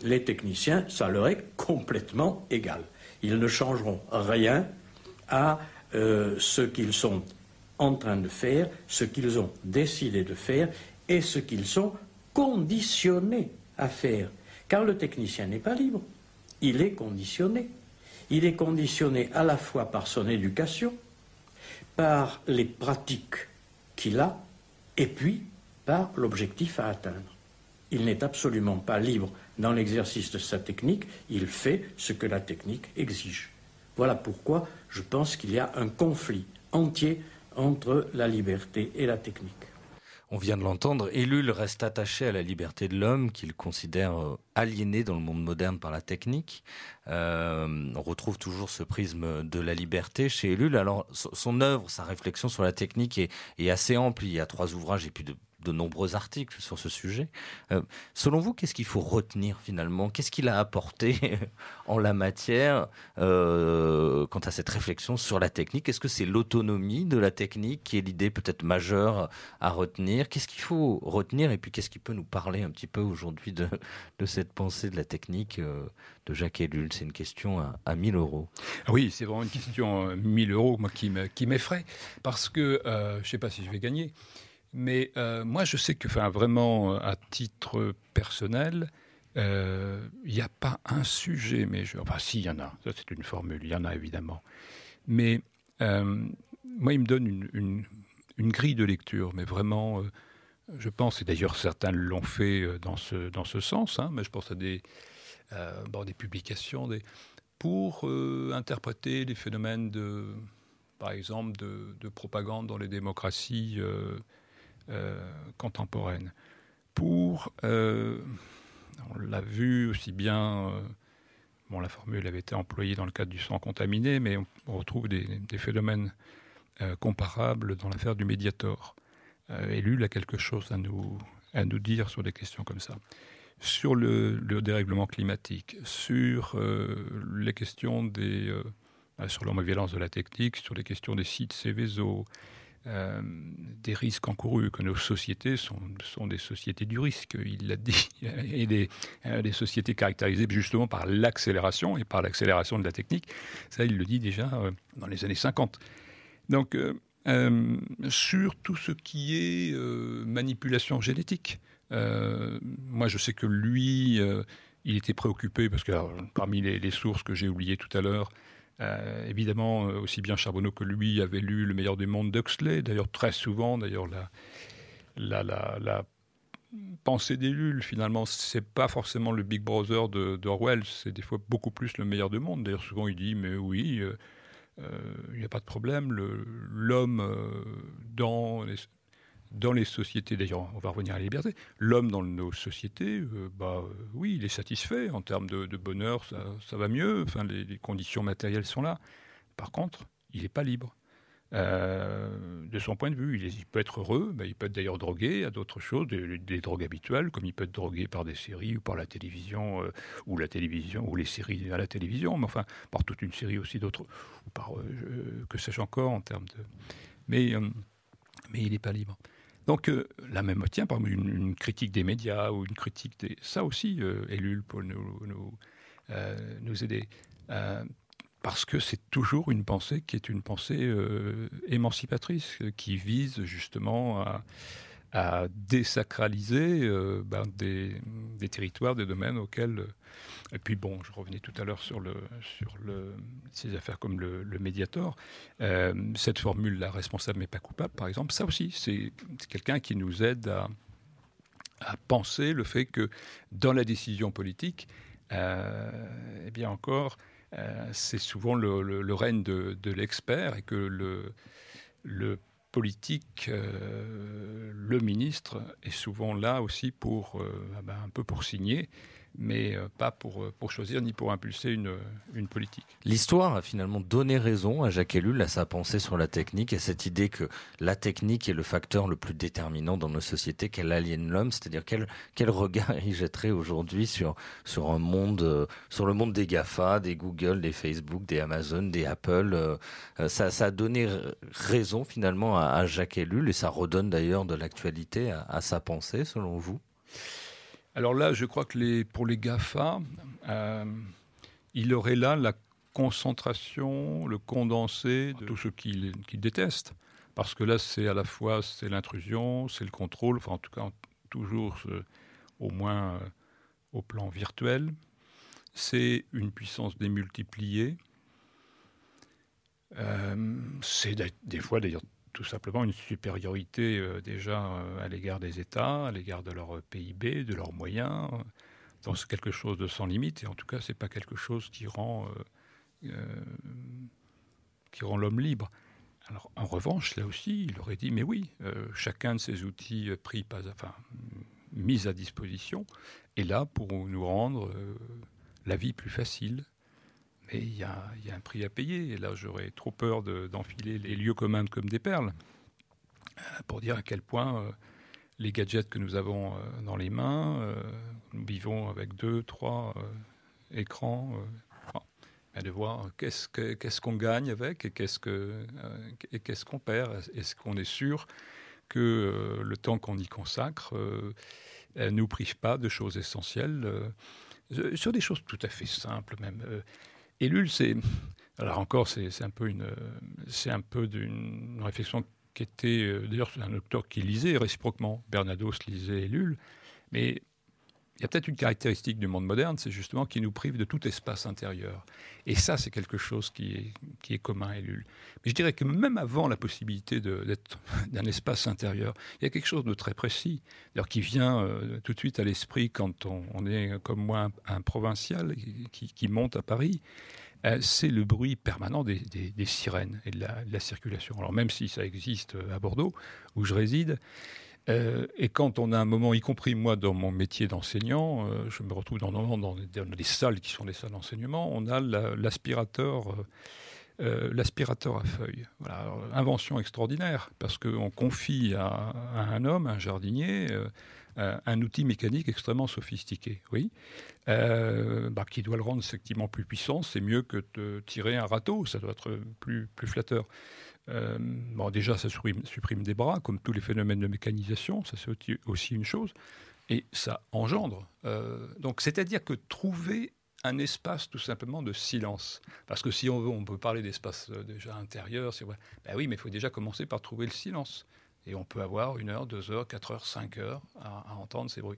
les techniciens, ça leur est complètement égal. Ils ne changeront rien à euh, ce qu'ils sont en train de faire, ce qu'ils ont décidé de faire et ce qu'ils sont conditionnés à faire. Car le technicien n'est pas libre, il est conditionné. Il est conditionné à la fois par son éducation, par les pratiques qu'il a, et puis par l'objectif à atteindre. Il n'est absolument pas libre dans l'exercice de sa technique, il fait ce que la technique exige. Voilà pourquoi je pense qu'il y a un conflit entier entre la liberté et la technique. On vient de l'entendre, Ellul reste attaché à la liberté de l'homme qu'il considère euh, aliéné dans le monde moderne par la technique. Euh, on retrouve toujours ce prisme de la liberté chez Ellul. Alors son œuvre, sa réflexion sur la technique est, est assez ample. Il y a trois ouvrages et puis de de nombreux articles sur ce sujet. Euh, selon vous, qu'est-ce qu'il faut retenir finalement? Qu'est-ce qu'il a apporté en la matière euh, quant à cette réflexion sur la technique? Est-ce que c'est l'autonomie de la technique qui est l'idée peut-être majeure à retenir? Qu'est-ce qu'il faut retenir? Et puis qu'est-ce qui peut nous parler un petit peu aujourd'hui de, cette pensée de la technique euh, de Jacques Ellul? C'est une question à, à 1000 euros. Ah oui, c'est vraiment une question à 1000 euros moi, qui m'effraie parce que je ne sais pas si je vais gagner. Mais euh, moi, je sais que, enfin, vraiment, à titre personnel, euh, il n'y a pas un sujet, mais enfin, si, il y en a. Ça, c'est une formule. Il y en a évidemment. Mais euh, moi, il me donne une, grille de lecture, mais vraiment, je pense, et d'ailleurs certains l'ont fait dans ce, dans ce sens, hein, mais je pense à des, bon, des publications, pour interpréter les phénomènes de, par exemple, de, de propagande dans les démocraties euh, contemporaine. Pour, euh, on l'a vu aussi bien, euh, bon, la formule avait été employée dans le cadre du sang contaminé, mais on, retrouve des, phénomènes comparables dans l'affaire du Mediator. Ellul a quelque chose à nous, dire sur des questions comme ça sur le, dérèglement climatique, sur les questions des, sur l'homme-violence de la technique, sur les questions des sites Céveso, euh, des risques encourus, que nos sociétés sont, des sociétés du risque, il l'a dit, et des, euh, des, sociétés caractérisées justement par l'accélération et par l'accélération de la technique. Ça, il le dit déjà euh, dans les années 50. Donc, sur tout ce qui est manipulation génétique, moi je sais que lui, il était préoccupé, parce que parmi les, sources que j'ai oubliées tout à l'heure, euh, évidemment, euh, aussi bien Charbonneau que lui avait lu Le meilleur des mondes d'Huxley. D'ailleurs, très souvent, d'ailleurs, la, pensée d'Ellul, finalement, c'est pas forcément le Big Brother d'Orwell, c'est des fois beaucoup plus le meilleur des mondes. D'ailleurs, souvent, il dit, mais oui, euh, il n'y a pas de problème, l'homme dans dans les sociétés, d'ailleurs, on va revenir à la liberté, l'homme dans nos sociétés, euh, bah, euh, oui, il est satisfait en termes de, bonheur, ça, va mieux, enfin, les, conditions matérielles sont là. Par contre, il n'est pas libre. Euh, de son point de vue, il, peut être heureux, bah, il peut être d'ailleurs drogué à d'autres choses, des, drogues habituelles, comme il peut être drogué par des séries ou par la télévision, ou la télévision, ou les séries à la télévision, mais enfin, par toute une série aussi d'autres, ou que sais-je encore en termes de. Mais, mais il n'est pas libre. Donc euh, la même tiens, par une, critique des médias ou une critique des... Ça aussi, euh, Ellul pour nous, nous, euh, nous aider. parce que c'est toujours une pensée qui est une pensée émancipatrice, qui vise justement à, à désacraliser euh, ben, des, territoires, des domaines auxquels. Euh, et puis bon, je revenais tout à l'heure sur, sur ces affaires comme le, le. Euh, cette formule, la responsable mais pas coupable, par exemple, ça aussi, c'est quelqu'un qui nous aide à, penser le fait que dans la décision politique, eh bien encore, c'est souvent le, règne de, l'expert et que le euh, le ministre est souvent là aussi pour euh, ah ben, un peu pour signer mais euh, pas pour, euh, pour choisir ni pour impulser une, une politique. L'histoire a finalement donné raison à Jacques Ellul à sa pensée sur la technique et cette idée que la technique est le facteur le plus déterminant dans nos sociétés, qu'elle aliène l'homme, c'est-à-dire quel, quel regard il jetterait aujourd'hui sur, sur un monde, euh, sur le monde des GAFA, des Google, des Facebook, des Amazon, des Apple. ça, a donné raison finalement à, Jacques Ellul et ça redonne d'ailleurs de l'actualité à, à sa pensée selon vous? Alors là, je crois que pour les GAFA, euh, il aurait là la concentration, le condensé de tout ce qu'ils détestent. Parce que là, c'est à la fois l'intrusion, c'est le contrôle, enfin en tout cas toujours au moins euh, au plan virtuel. C'est une puissance démultipliée. Euh, c'est des fois d'ailleurs tout simplement une supériorité euh, déjà euh, à l'égard des États, à l'égard de leur PIB, de leurs moyens. C'est quelque chose de sans limite, et en tout cas, ce n'est pas quelque chose qui rend, euh, rend l'homme libre. Alors, en revanche, là aussi, il aurait dit, mais oui, chacun de ces outils pris, pas, enfin, mis à disposition est là pour nous rendre la vie plus facile, mais il y, a, un prix à payer. Et là, j'aurais trop peur d'enfiler les lieux communs comme des perles euh, pour dire à quel point euh, les gadgets que nous avons euh, dans les mains, nous vivons avec deux, trois écrans, de voir qu'est-ce qu'on gagne avec et qu'est-ce qu'on perd. Est-ce qu'on est sûr que le temps qu'on y consacre ne nous prive pas de choses essentielles sur des choses tout à fait simples même. Ellul, c'est. Alors encore, c'est un peu une, d'une réflexion qui était. Euh, d'ailleurs, c'est un auteur qui lisait réciproquement. Bernados lisait Ellul, mais il y a peut-être une caractéristique du monde moderne, c'est justement qu'il nous prive de tout espace intérieur. Et ça, c'est quelque chose qui est, commun à Ellul. Mais je dirais que même avant la possibilité d'être d'un espace intérieur, il y a quelque chose de très précis, qui vient euh, tout de suite à l'esprit quand on, est, comme moi, un, provincial qui, monte à Paris. Euh, c'est le bruit permanent des, sirènes et de la, circulation. Alors même si ça existe à Bordeaux, où je réside, euh, et quand on a un moment, y compris moi dans mon métier d'enseignant, euh, je me retrouve dans, des salles qui sont des salles d'enseignement, on a l'aspirateur. Euh, l'aspirateur à feuilles. Invention extraordinaire, parce qu'on confie à, un homme, un jardinier, un outil mécanique extrêmement sophistiqué, oui, bah, qui doit le rendre effectivement plus puissant. C'est mieux que de tirer un râteau, ça doit être plus, plus flatteur. Euh, bon, déjà, ça supprime, des bras, comme tous les phénomènes de mécanisation, ça c'est aussi une chose, et ça engendre. Euh, donc, c'est-à-dire que trouver un espace tout simplement de silence. Parce que si on veut, on peut parler d'espace euh, déjà intérieur, c'est vrai. Ben oui, mais il faut déjà commencer par trouver le silence. Et on peut avoir une heure, deux heures, quatre heures, cinq heures à entendre ces bruits.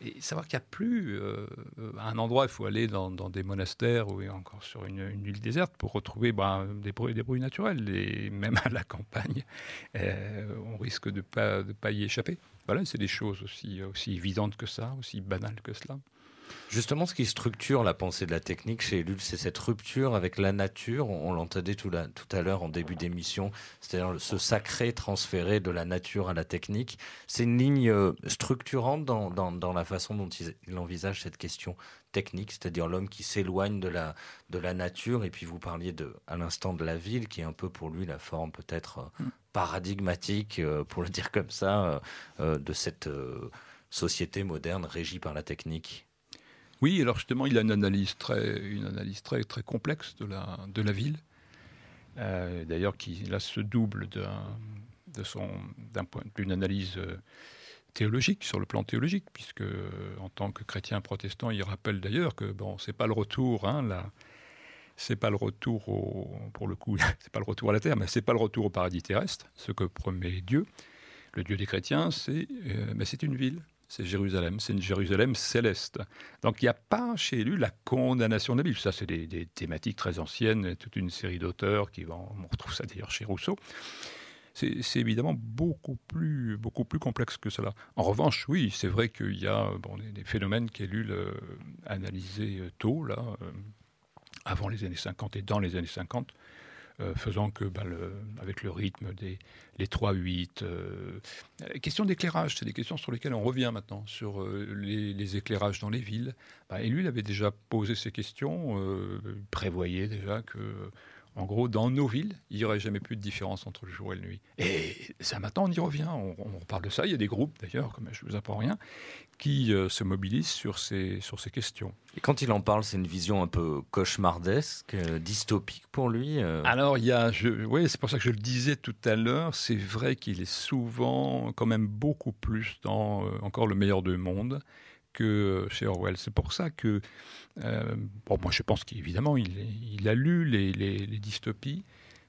Et savoir qu'il n'y a plus euh, un endroit, il faut aller dans, des monastères ou encore sur une, île déserte pour retrouver bah, des, bruits, naturels. Et même à la campagne, euh, on risque de ne pas y échapper. Voilà, c'est des choses aussi, aussi évidentes que ça, aussi banales que cela. Justement, ce qui structure la pensée de la technique chez Ellul, c'est cette rupture avec la nature. On l'entendait tout, à l'heure en début d'émission, c'est-à-dire ce sacré transféré de la nature à la technique. C'est une ligne euh, structurante dans, la façon dont il, envisage cette question technique, c'est-à-dire l'homme qui s'éloigne de la, de la nature. Et puis vous parliez de, à l'instant de la ville, qui est un peu pour lui la forme peut-être euh, mm. paradigmatique, euh, pour le dire comme ça, de cette société moderne régie par la technique. Oui, alors justement, il a une analyse très, une analyse très, très complexe de la, de la ville, euh, d'ailleurs qui là se double d'une analyse euh, théologique, sur le plan théologique, puisque en tant que chrétien protestant, il rappelle d'ailleurs que bon, c'est pas le retour, hein, c'est pas le retour au, pour le coup, c'est pas le retour à la terre, mais c'est pas le retour au paradis terrestre, ce que promet Dieu. Le Dieu des chrétiens, c'est c'est une ville c'est Jérusalem, c'est une Jérusalem céleste. Donc il n'y a pas chez lui la condamnation de la Bible. Ça, c'est des, thématiques très anciennes, toute une série d'auteurs qui vont, on retrouve ça d'ailleurs chez Rousseau. C'est évidemment beaucoup plus, beaucoup plus complexe que cela. En revanche, oui, c'est vrai qu'il y a bon, des, phénomènes qu'Ellul euh, tôt, là, euh, avant les années 50 et dans les années 50, euh, faisant que, bah, avec le rythme des les 3-8, euh, question d'éclairage, c'est des questions sur lesquelles on revient maintenant, sur euh, les, éclairages dans les villes. Bah, et lui, il avait déjà posé ces questions, prévoyait déjà que en gros, dans nos villes, il n'y aurait jamais plus de différence entre le jour et la nuit. Et ça, maintenant, on y revient. On, on parle de ça. Il y a des groupes, d'ailleurs, comme je ne vous apprends rien, qui euh, se mobilisent sur ces, sur ces questions. Et quand il en parle, c'est une vision un peu cauchemardesque, euh, dystopique pour lui euh Alors, il y a, oui, c'est pour ça que je le disais tout à l'heure, c'est vrai qu'il est souvent, quand même, beaucoup plus dans encore le meilleur du monde que chez Orwell. C'est pour ça que, bon, moi je pense qu'évidemment, il, a lu les, dystopies,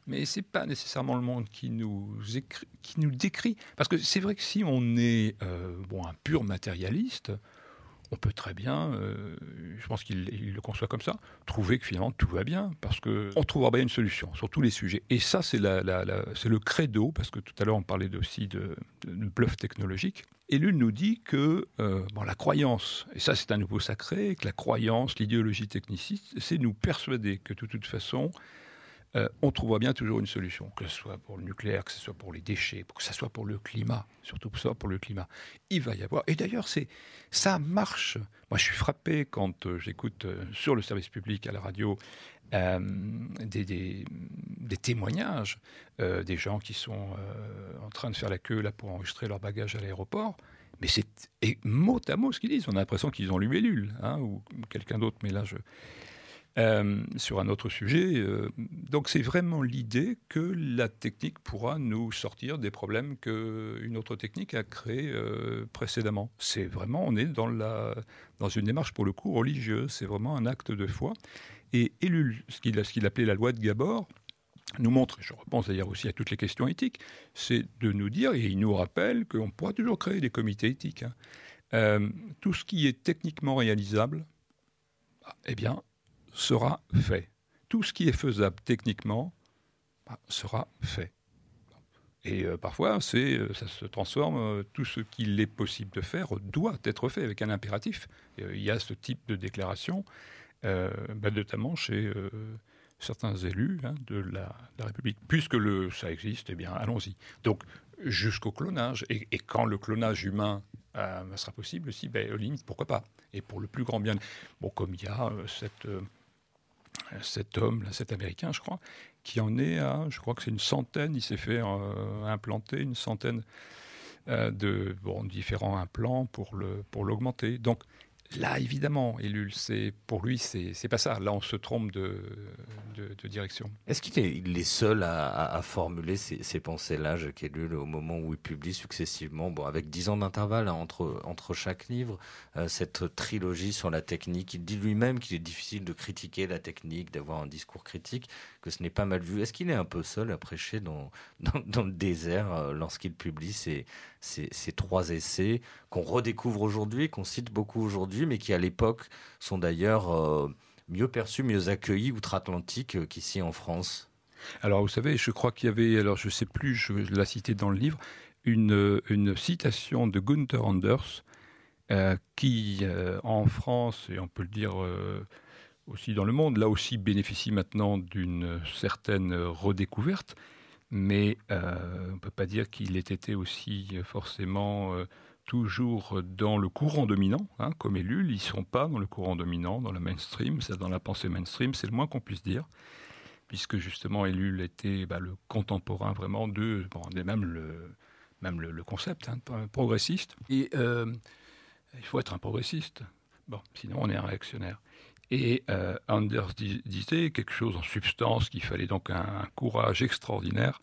mais c'est pas nécessairement le monde qui nous, qui nous décrit. Parce que c'est vrai que si on est euh, bon, un pur matérialiste, on peut très bien, euh, je pense qu'il le conçoit comme ça, trouver que finalement tout va bien, parce qu'on trouvera bien une solution sur tous les sujets. Et ça, c'est le credo, parce que tout à l'heure on parlait aussi de, bluff technologique. Et lui nous dit que euh, bon, la croyance, et ça c'est un nouveau sacré, que la croyance, l'idéologie techniciste, c'est nous persuader que de toute façon, euh, on trouvera bien toujours une solution, que ce soit pour le nucléaire, que ce soit pour les déchets, que ce soit pour le climat, surtout pour, ça, pour le climat. Il va y avoir. Et d'ailleurs, c'est ça marche. Moi, je suis frappé quand euh, j'écoute euh, sur le service public à la radio des, témoignages des gens qui sont en train de faire la queue là pour enregistrer leur bagage à l'aéroport. Mais c'est mot à mot ce qu'ils disent. On a l'impression qu'ils ont lu Ellul hein, ou quelqu'un d'autre. Mais là, je euh, sur un autre sujet. Euh, donc c'est vraiment l'idée que la technique pourra nous sortir des problèmes qu'une autre technique a créés euh, précédemment. C'est vraiment, on est dans, la, dans une démarche pour le coup religieuse, c'est vraiment un acte de foi. Et Ellul, ce qu'il qu'il appelait la loi de Gabor, nous montre, et je repense d'ailleurs aussi à toutes les questions éthiques, c'est de nous dire, et il nous rappelle qu'on pourra toujours créer des comités éthiques. Hein. tout ce qui est techniquement réalisable, eh bien, sera fait. Tout ce qui est faisable techniquement bah, sera fait. Et euh, parfois, c'est, euh, ça se transforme, euh, tout ce qu'il est possible de faire doit être fait avec un impératif. il y a ce type de déclaration, bah, notamment chez certains élus hein, de, la, République. Puisque le, ça existe, eh bien, allons-y. Donc, jusqu'au clonage. Et, quand le clonage humain sera possible aussi, ben, limite, pourquoi pas Et pour le plus grand bien. Bon, comme il y a cette cet homme, cet Américain, je crois, qui en est à, je crois que c'est une centaine, il s'est fait euh, implanter une centaine euh, de différents implants pour l'augmenter. Donc Là, évidemment, Ellul, pour lui, c'est pas ça. Là, on se trompe de, de, direction. Est-ce qu'il est, seul à, formuler ces, ces pensées-là, Jacques Ellul, au moment où il publie successivement, bon, avec dix ans d'intervalle hein, entre, entre chaque livre, euh, cette trilogie sur la technique? Il dit lui-même qu'il est difficile de critiquer la technique, d'avoir un discours critique, que ce n'est pas mal vu. Est-ce qu'il est un peu seul à prêcher dans, dans, le désert euh, lorsqu'il publie ces, ces, ces trois essais qu'on redécouvre aujourd'hui, qu'on cite beaucoup aujourd'hui, mais qui à l'époque sont d'ailleurs euh, mieux perçus, mieux accueillis outre-Atlantique euh, qu'ici en France? Alors vous savez, je crois qu'il y avait, alors je ne sais plus, je l'ai cité dans le livre, une, une citation de Gunther Anders qui, en France, et on peut le dire aussi dans le monde, là aussi bénéficie maintenant d'une certaine redécouverte, mais euh, on ne peut pas dire qu'il ait été aussi forcément euh, toujours dans le courant dominant, hein, comme Ellul, ils ne sont pas dans le courant dominant, dans le mainstream, c'est dans la pensée mainstream, c'est le moins qu'on puisse dire, puisque justement Ellul était bah, le contemporain vraiment de, bon, même le, même le, concept hein, progressiste. Et euh, il faut être un progressiste, bon, sinon on est un réactionnaire. Et euh, Anders disait quelque chose en substance, qu'il fallait donc un, courage extraordinaire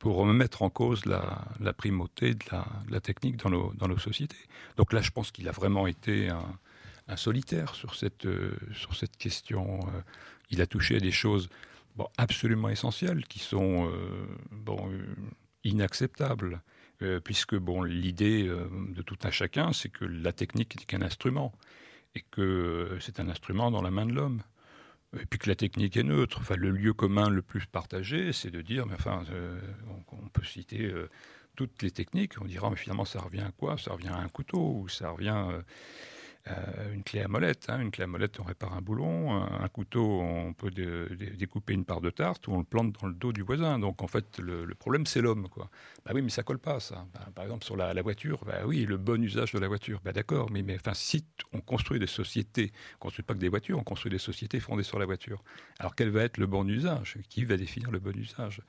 pour remettre en cause la, primauté de la, technique dans nos, sociétés. Donc là, je pense qu'il a vraiment été un, solitaire sur cette, euh, question. Euh. il a touché à des choses absolument essentielles qui sont inacceptables. puisque bon, l'idée de tout un chacun, c'est que la technique n'est qu'un instrument, et que c'est un instrument dans la main de l'homme et puis que la technique est neutre. Enfin, le lieu commun le plus partagé, c'est de dire, mais enfin, on, peut citer toutes les techniques. On dira, mais finalement, ça revient à quoi? Ça revient à un couteau ou ça revient euh, une clé à molette. Hein. Une clé à molette, on répare un boulon. Un, couteau, on peut découper une part de tarte ou on le plante dans le dos du voisin. Donc en fait, le, problème, c'est l'homme. Quoi. Bah oui, mais ça colle pas, ça. Bah, par exemple, sur la, voiture, bah oui, le bon usage de la voiture. Bah d'accord, mais, mais enfin, si on construit des sociétés, on construit pas que des voitures, on construit des sociétés fondées sur la voiture. Alors quel va être le bon usage? Qui va définir le bon usage?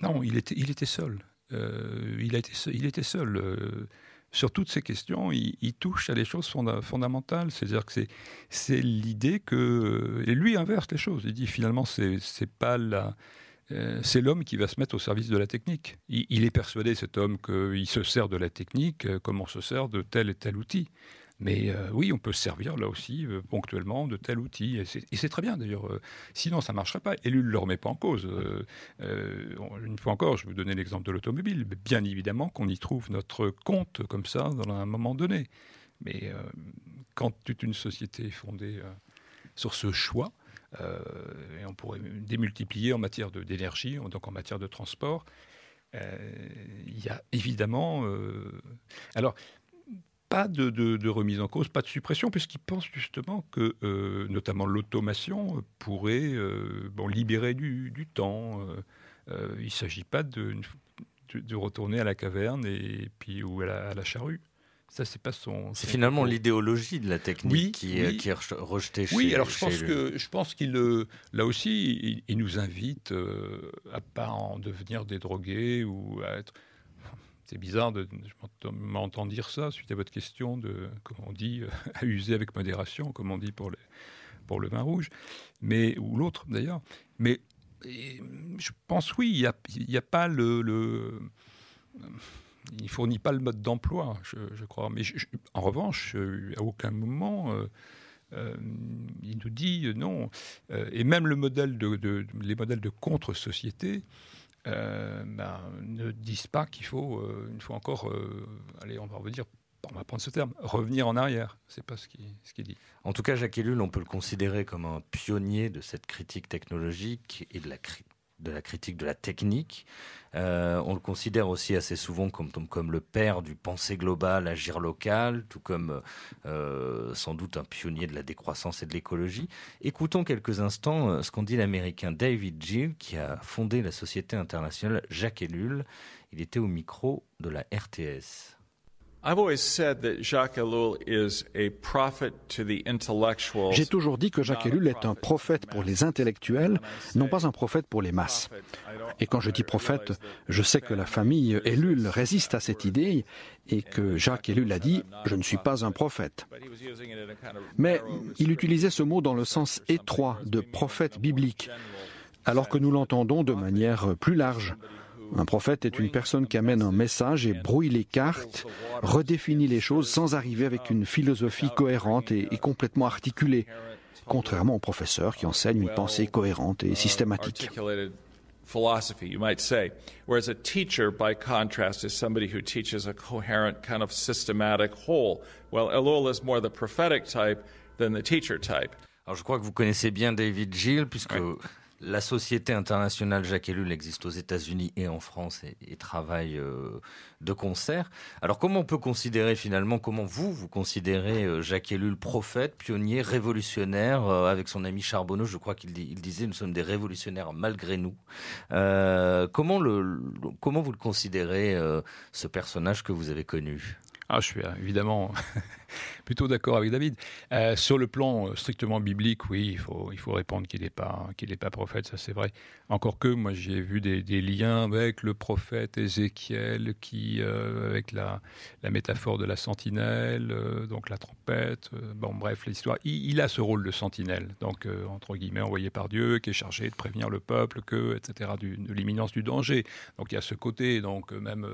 Non, il était, il était seul. Euh, il, a il était seul. Euh, sur toutes ces questions, il, touche à des choses fondamentales. C'est-à-dire que c'est l'idée que. Et lui inverse les choses. Il dit finalement, c'est pas la. Euh, c'est l'homme qui va se mettre au service de la technique. Il, est persuadé, cet homme, qu'il se sert de la technique euh, comme on se sert de tel et tel outil. Mais euh, oui, on peut se servir là aussi euh, ponctuellement de tel outil. Et c'est très bien d'ailleurs. Euh, sinon, ça ne marcherait pas. Lui ne le remet pas en cause. une fois encore, je vais vous donner l'exemple de l'automobile. Bien évidemment qu'on y trouve notre compte comme ça dans un moment donné. Mais quand toute une société est fondée sur ce choix, et on pourrait démultiplier en matière d'énergie, donc en matière de transport, il y a évidemment. alors, pas de, remise en cause, pas de suppression, puisqu'ils pensent justement que, euh, notamment l'automation, pourrait euh, bon, libérer du, temps. Euh, il ne s'agit pas de, de, retourner à la caverne et puis ou à la, charrue. Ça, c'est pas son. C'est finalement l'idéologie de la technique qui, est, qui, est rejetée oui, alors je pense que je pense qu'il là aussi il, nous invite à pas en devenir des drogués ou à être c'est bizarre de m'entendre dire ça suite à votre question de, comme on dit, à user avec modération, comme on dit pour, les, pour le vin rouge, mais, ou l'autre d'ailleurs. Mais je pense, oui, il n'y a, a pas le, le il fournit pas le mode d'emploi, je, crois. Mais en revanche, à aucun moment, euh, euh, il nous dit non. Euh, et même le modèle de les modèles de contre-société euh, ben, ne disent pas qu'il faut, euh, une fois encore, euh, allez, on va revenir on va prendre ce terme, revenir en arrière. C'est pas ce qu'il ce dit. En tout cas, Jacques Ellul, on peut le considérer comme un pionnier de cette critique technologique et de la, de la critique de la technique. Euh, on le considère aussi assez souvent comme, le père du pensée global, agir local, tout comme euh, sans doute un pionnier de la décroissance et de l'écologie. Écoutons quelques instants euh, ce qu'en dit l'américain David Gill, qui a fondé la société internationale Jacques Ellul. Il était au micro de la RTS. J'ai toujours dit que Jacques Ellul est un prophète pour les intellectuels, non pas un prophète pour les masses. Et quand je dis prophète, je sais que la famille Ellul résiste à cette idée et que Jacques Ellul a dit Je ne suis pas un prophète. Mais il utilisait ce mot dans le sens étroit de prophète biblique, alors que nous l'entendons de manière plus large. Un prophète est une personne qui amène un message et brouille les cartes, redéfinit les choses sans arriver avec une philosophie cohérente et, complètement articulée, contrairement au professeur qui enseigne une pensée cohérente et systématique. philosophy, you might say. Whereas a teacher, by contrast, is somebody who teaches a coherent, kind of systematic whole. Well, Elul is more the prophetic type than the teacher type. Alors, je crois que vous connaissez bien David Gill, puisque la Société internationale Jacques Ellul existe aux États-Unis et en France et, travaille euh, de concert. Alors comment on peut considérer finalement, comment vous, vous considérez euh, Jacques Ellul prophète, pionnier, révolutionnaire, euh, avec son ami Charbonneau, je crois qu'il disait, nous sommes des révolutionnaires malgré nous. comment, le, comment vous le considérez, ce personnage que vous avez connu? Ah, je suis évidemment plutôt d'accord avec David. Euh, sur le plan euh, strictement biblique, oui, il faut, il faut répondre qu'il n'est pas, qu'il pas prophète, ça c'est vrai. Encore que moi j'ai vu des, liens avec le prophète Ézéchiel, qui, euh, avec la, la, métaphore de la sentinelle, donc la trompette, bon bref, l'histoire. Il, a ce rôle de sentinelle, donc entre guillemets envoyé par Dieu, qui est chargé de prévenir le peuple, que, etc., de l'imminence du danger. Donc il y a ce côté, donc même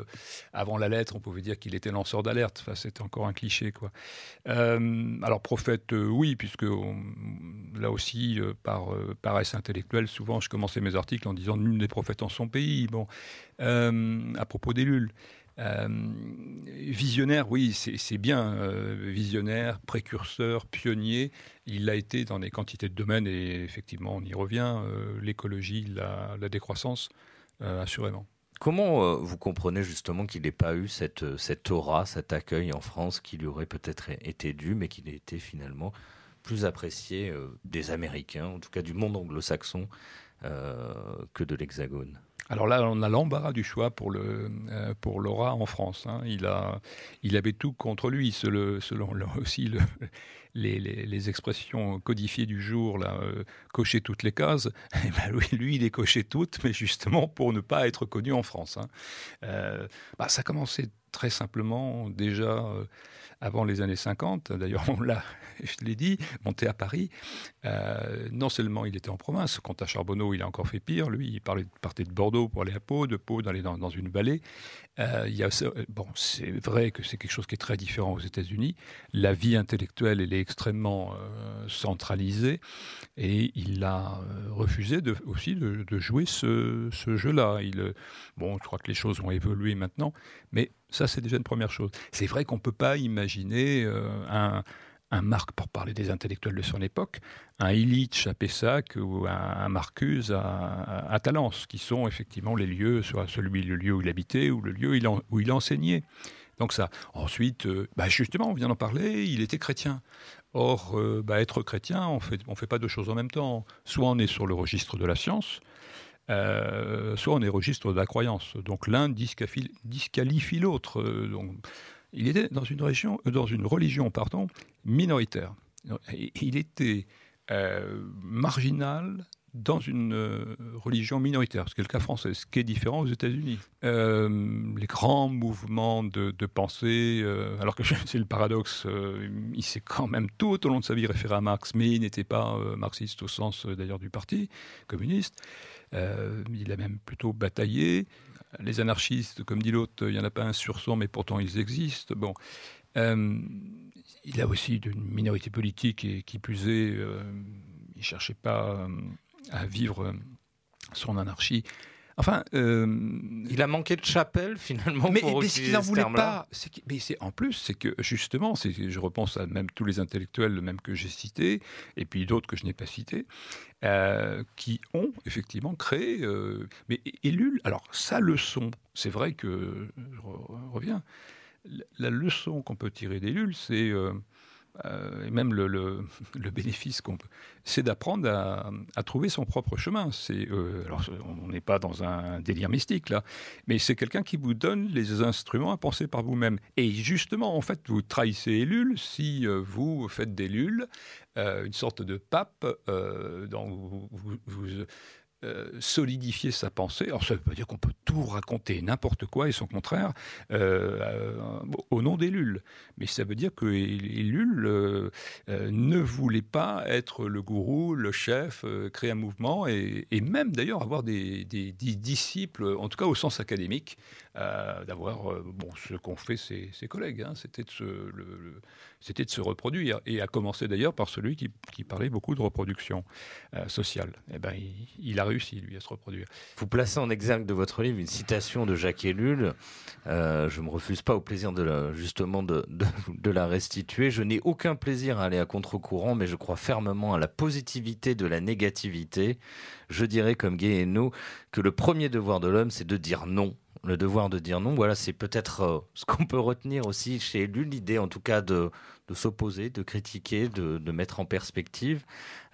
avant la lettre, on pouvait dire qu'il était lanceur d'alerte. Enfin, c'est encore un cliché, quoi. Alors prophète, oui, puisque là aussi, par paresse intellectuelle, souvent je commençais mes articles en disant nul n'est prophète en son pays. Bon, à propos. Euh, visionnaire, oui, c'est bien. Euh, visionnaire, précurseur, pionnier. Il l'a été dans des quantités de domaines et effectivement, on y revient. Euh, l'écologie, la, décroissance, assurément. Comment vous comprenez justement qu'il n'ait pas eu cette, cette aura, cet accueil en France qui lui aurait peut-être été dû, mais qu'il ait été finalement plus apprécié des Américains, en tout cas du monde anglo-saxon, que de l'Hexagone? Alors là, on a l'embarras du choix pour le euh, pour Laura en France. Hein. Il a il avait tout contre lui, selon, selon aussi le, les, les, expressions codifiées du jour, là, euh, cocher toutes les cases. Eh ben lui, lui, il les cochait toutes, mais justement pour ne pas être connu en France. Hein. Euh, bah, ça commençait très simplement déjà avant les années 50. D'ailleurs, on l'a, je l'ai dit, monté à Paris. Euh, non seulement il était en province, quant à Charbonneau, il a encore fait pire. Lui, il partait de Bordeaux pour aller à Pau, de Pau dans, dans, une vallée. Euh, il y a, bon, c'est vrai que c'est quelque chose qui est très différent aux États-Unis. La vie intellectuelle, elle est extrêmement euh, centralisée, et il a refusé aussi de, jouer ce, jeu-là. Bon, je crois que les choses ont évolué maintenant, mais ça, c'est déjà une première chose. C'est vrai qu'on ne peut pas imaginer un, un Marc, pour parler des intellectuels de son époque, un Illich à Pessac ou un, Marcuse à, Talence, qui sont effectivement les lieux, soit celui le lieu où il habitait ou le lieu où il enseignait. Donc ça. Ensuite, euh, bah, justement, on vient d'en parler, il était chrétien. Or, euh, bah, être chrétien, on fait, ne on fait pas deux choses en même temps. Soit on est sur le registre de la science, euh, soit on est registre de la croyance. Donc l'un disqualifie, l'autre. Donc il était dans une, région, euh, dans une religion pardon, minoritaire. Il était euh, marginal dans une euh, religion minoritaire, ce qui est le cas français, ce qui est différent aux États-Unis. les grands mouvements de, pensée, alors que c'est le paradoxe, il s'est quand même tout au long de sa vie référé à Marx, mais il n'était pas marxiste au sens d'ailleurs du parti communiste. Il a même plutôt bataillé les anarchistes, comme dit l'autre, il n'y en a pas un sur 100, mais pourtant ils existent. Bon. Euh, il a aussi une minorité politique et qui plus est, euh, il ne cherchait pas euh, à vivre son anarchie Enfin, euh, il a manqué de chapelle finalement. Mais, pour mais ce qu'il n'en voulait pas, mais c'est en plus, c'est que justement, je repense à même tous les intellectuels, même que j'ai cités, et puis d'autres que je n'ai pas cités, euh, qui ont effectivement créé. Euh, mais Ellul, alors sa leçon, c'est vrai que je reviens. La leçon qu'on peut tirer d'Ellul, c'est euh, et même le, bénéfice qu'on peut, c'est d'apprendre à, trouver son propre chemin. C'est, euh, alors, on n'est pas dans un délire mystique là, mais c'est quelqu'un qui vous donne les instruments à penser par vous-même. Et justement, en fait, vous trahissez Ellul si euh, vous faites d'Ellul une sorte de pape vous, vous euh, solidifier sa pensée. Alors ça veut pas dire qu'on peut tout raconter n'importe quoi et son contraire euh, euh, au nom d'Ellul. Mais ça veut dire que Ellul ne voulait pas être le gourou, le chef, créer un mouvement et, même d'ailleurs avoir des, disciples, en tout cas au sens académique, d'avoir bon, ce qu'ont fait ses, collègues. Hein. c'était. Le, c'était de se reproduire, et à commencer d'ailleurs par celui qui, parlait beaucoup de reproduction euh, sociale. Eh ben, il, a réussi, lui, à se reproduire. Vous placez en exergue de votre livre une citation de Jacques Ellul. Euh, je ne me refuse pas au plaisir de justement de, la restituer. Je n'ai aucun plaisir à aller à contre-courant, mais je crois fermement à la positivité de la négativité. Je dirais, comme et que le premier devoir de l'homme, c'est de dire non le devoir de dire non. Voilà, c'est peut-être euh, ce qu'on peut retenir aussi chez lui, l'idée en tout cas de, de s'opposer, de critiquer, de, de, mettre en perspective.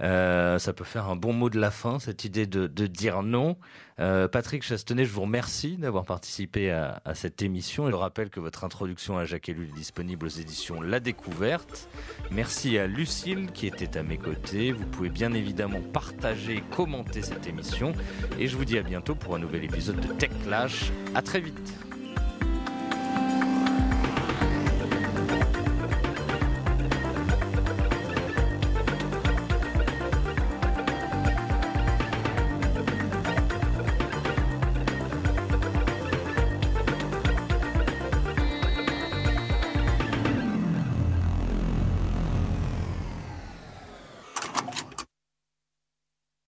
Euh, ça peut faire un bon mot de la fin, cette idée de, de dire non. Euh, Patrick Chastenay, je vous remercie d'avoir participé à, à, cette émission. Je rappelle que votre introduction à Jacques Ellul est disponible aux éditions La Découverte. Merci à Lucille qui était à mes côtés. Vous pouvez bien évidemment partager et commenter cette émission. Et je vous dis à bientôt pour un nouvel épisode de Tech Clash. À très vite.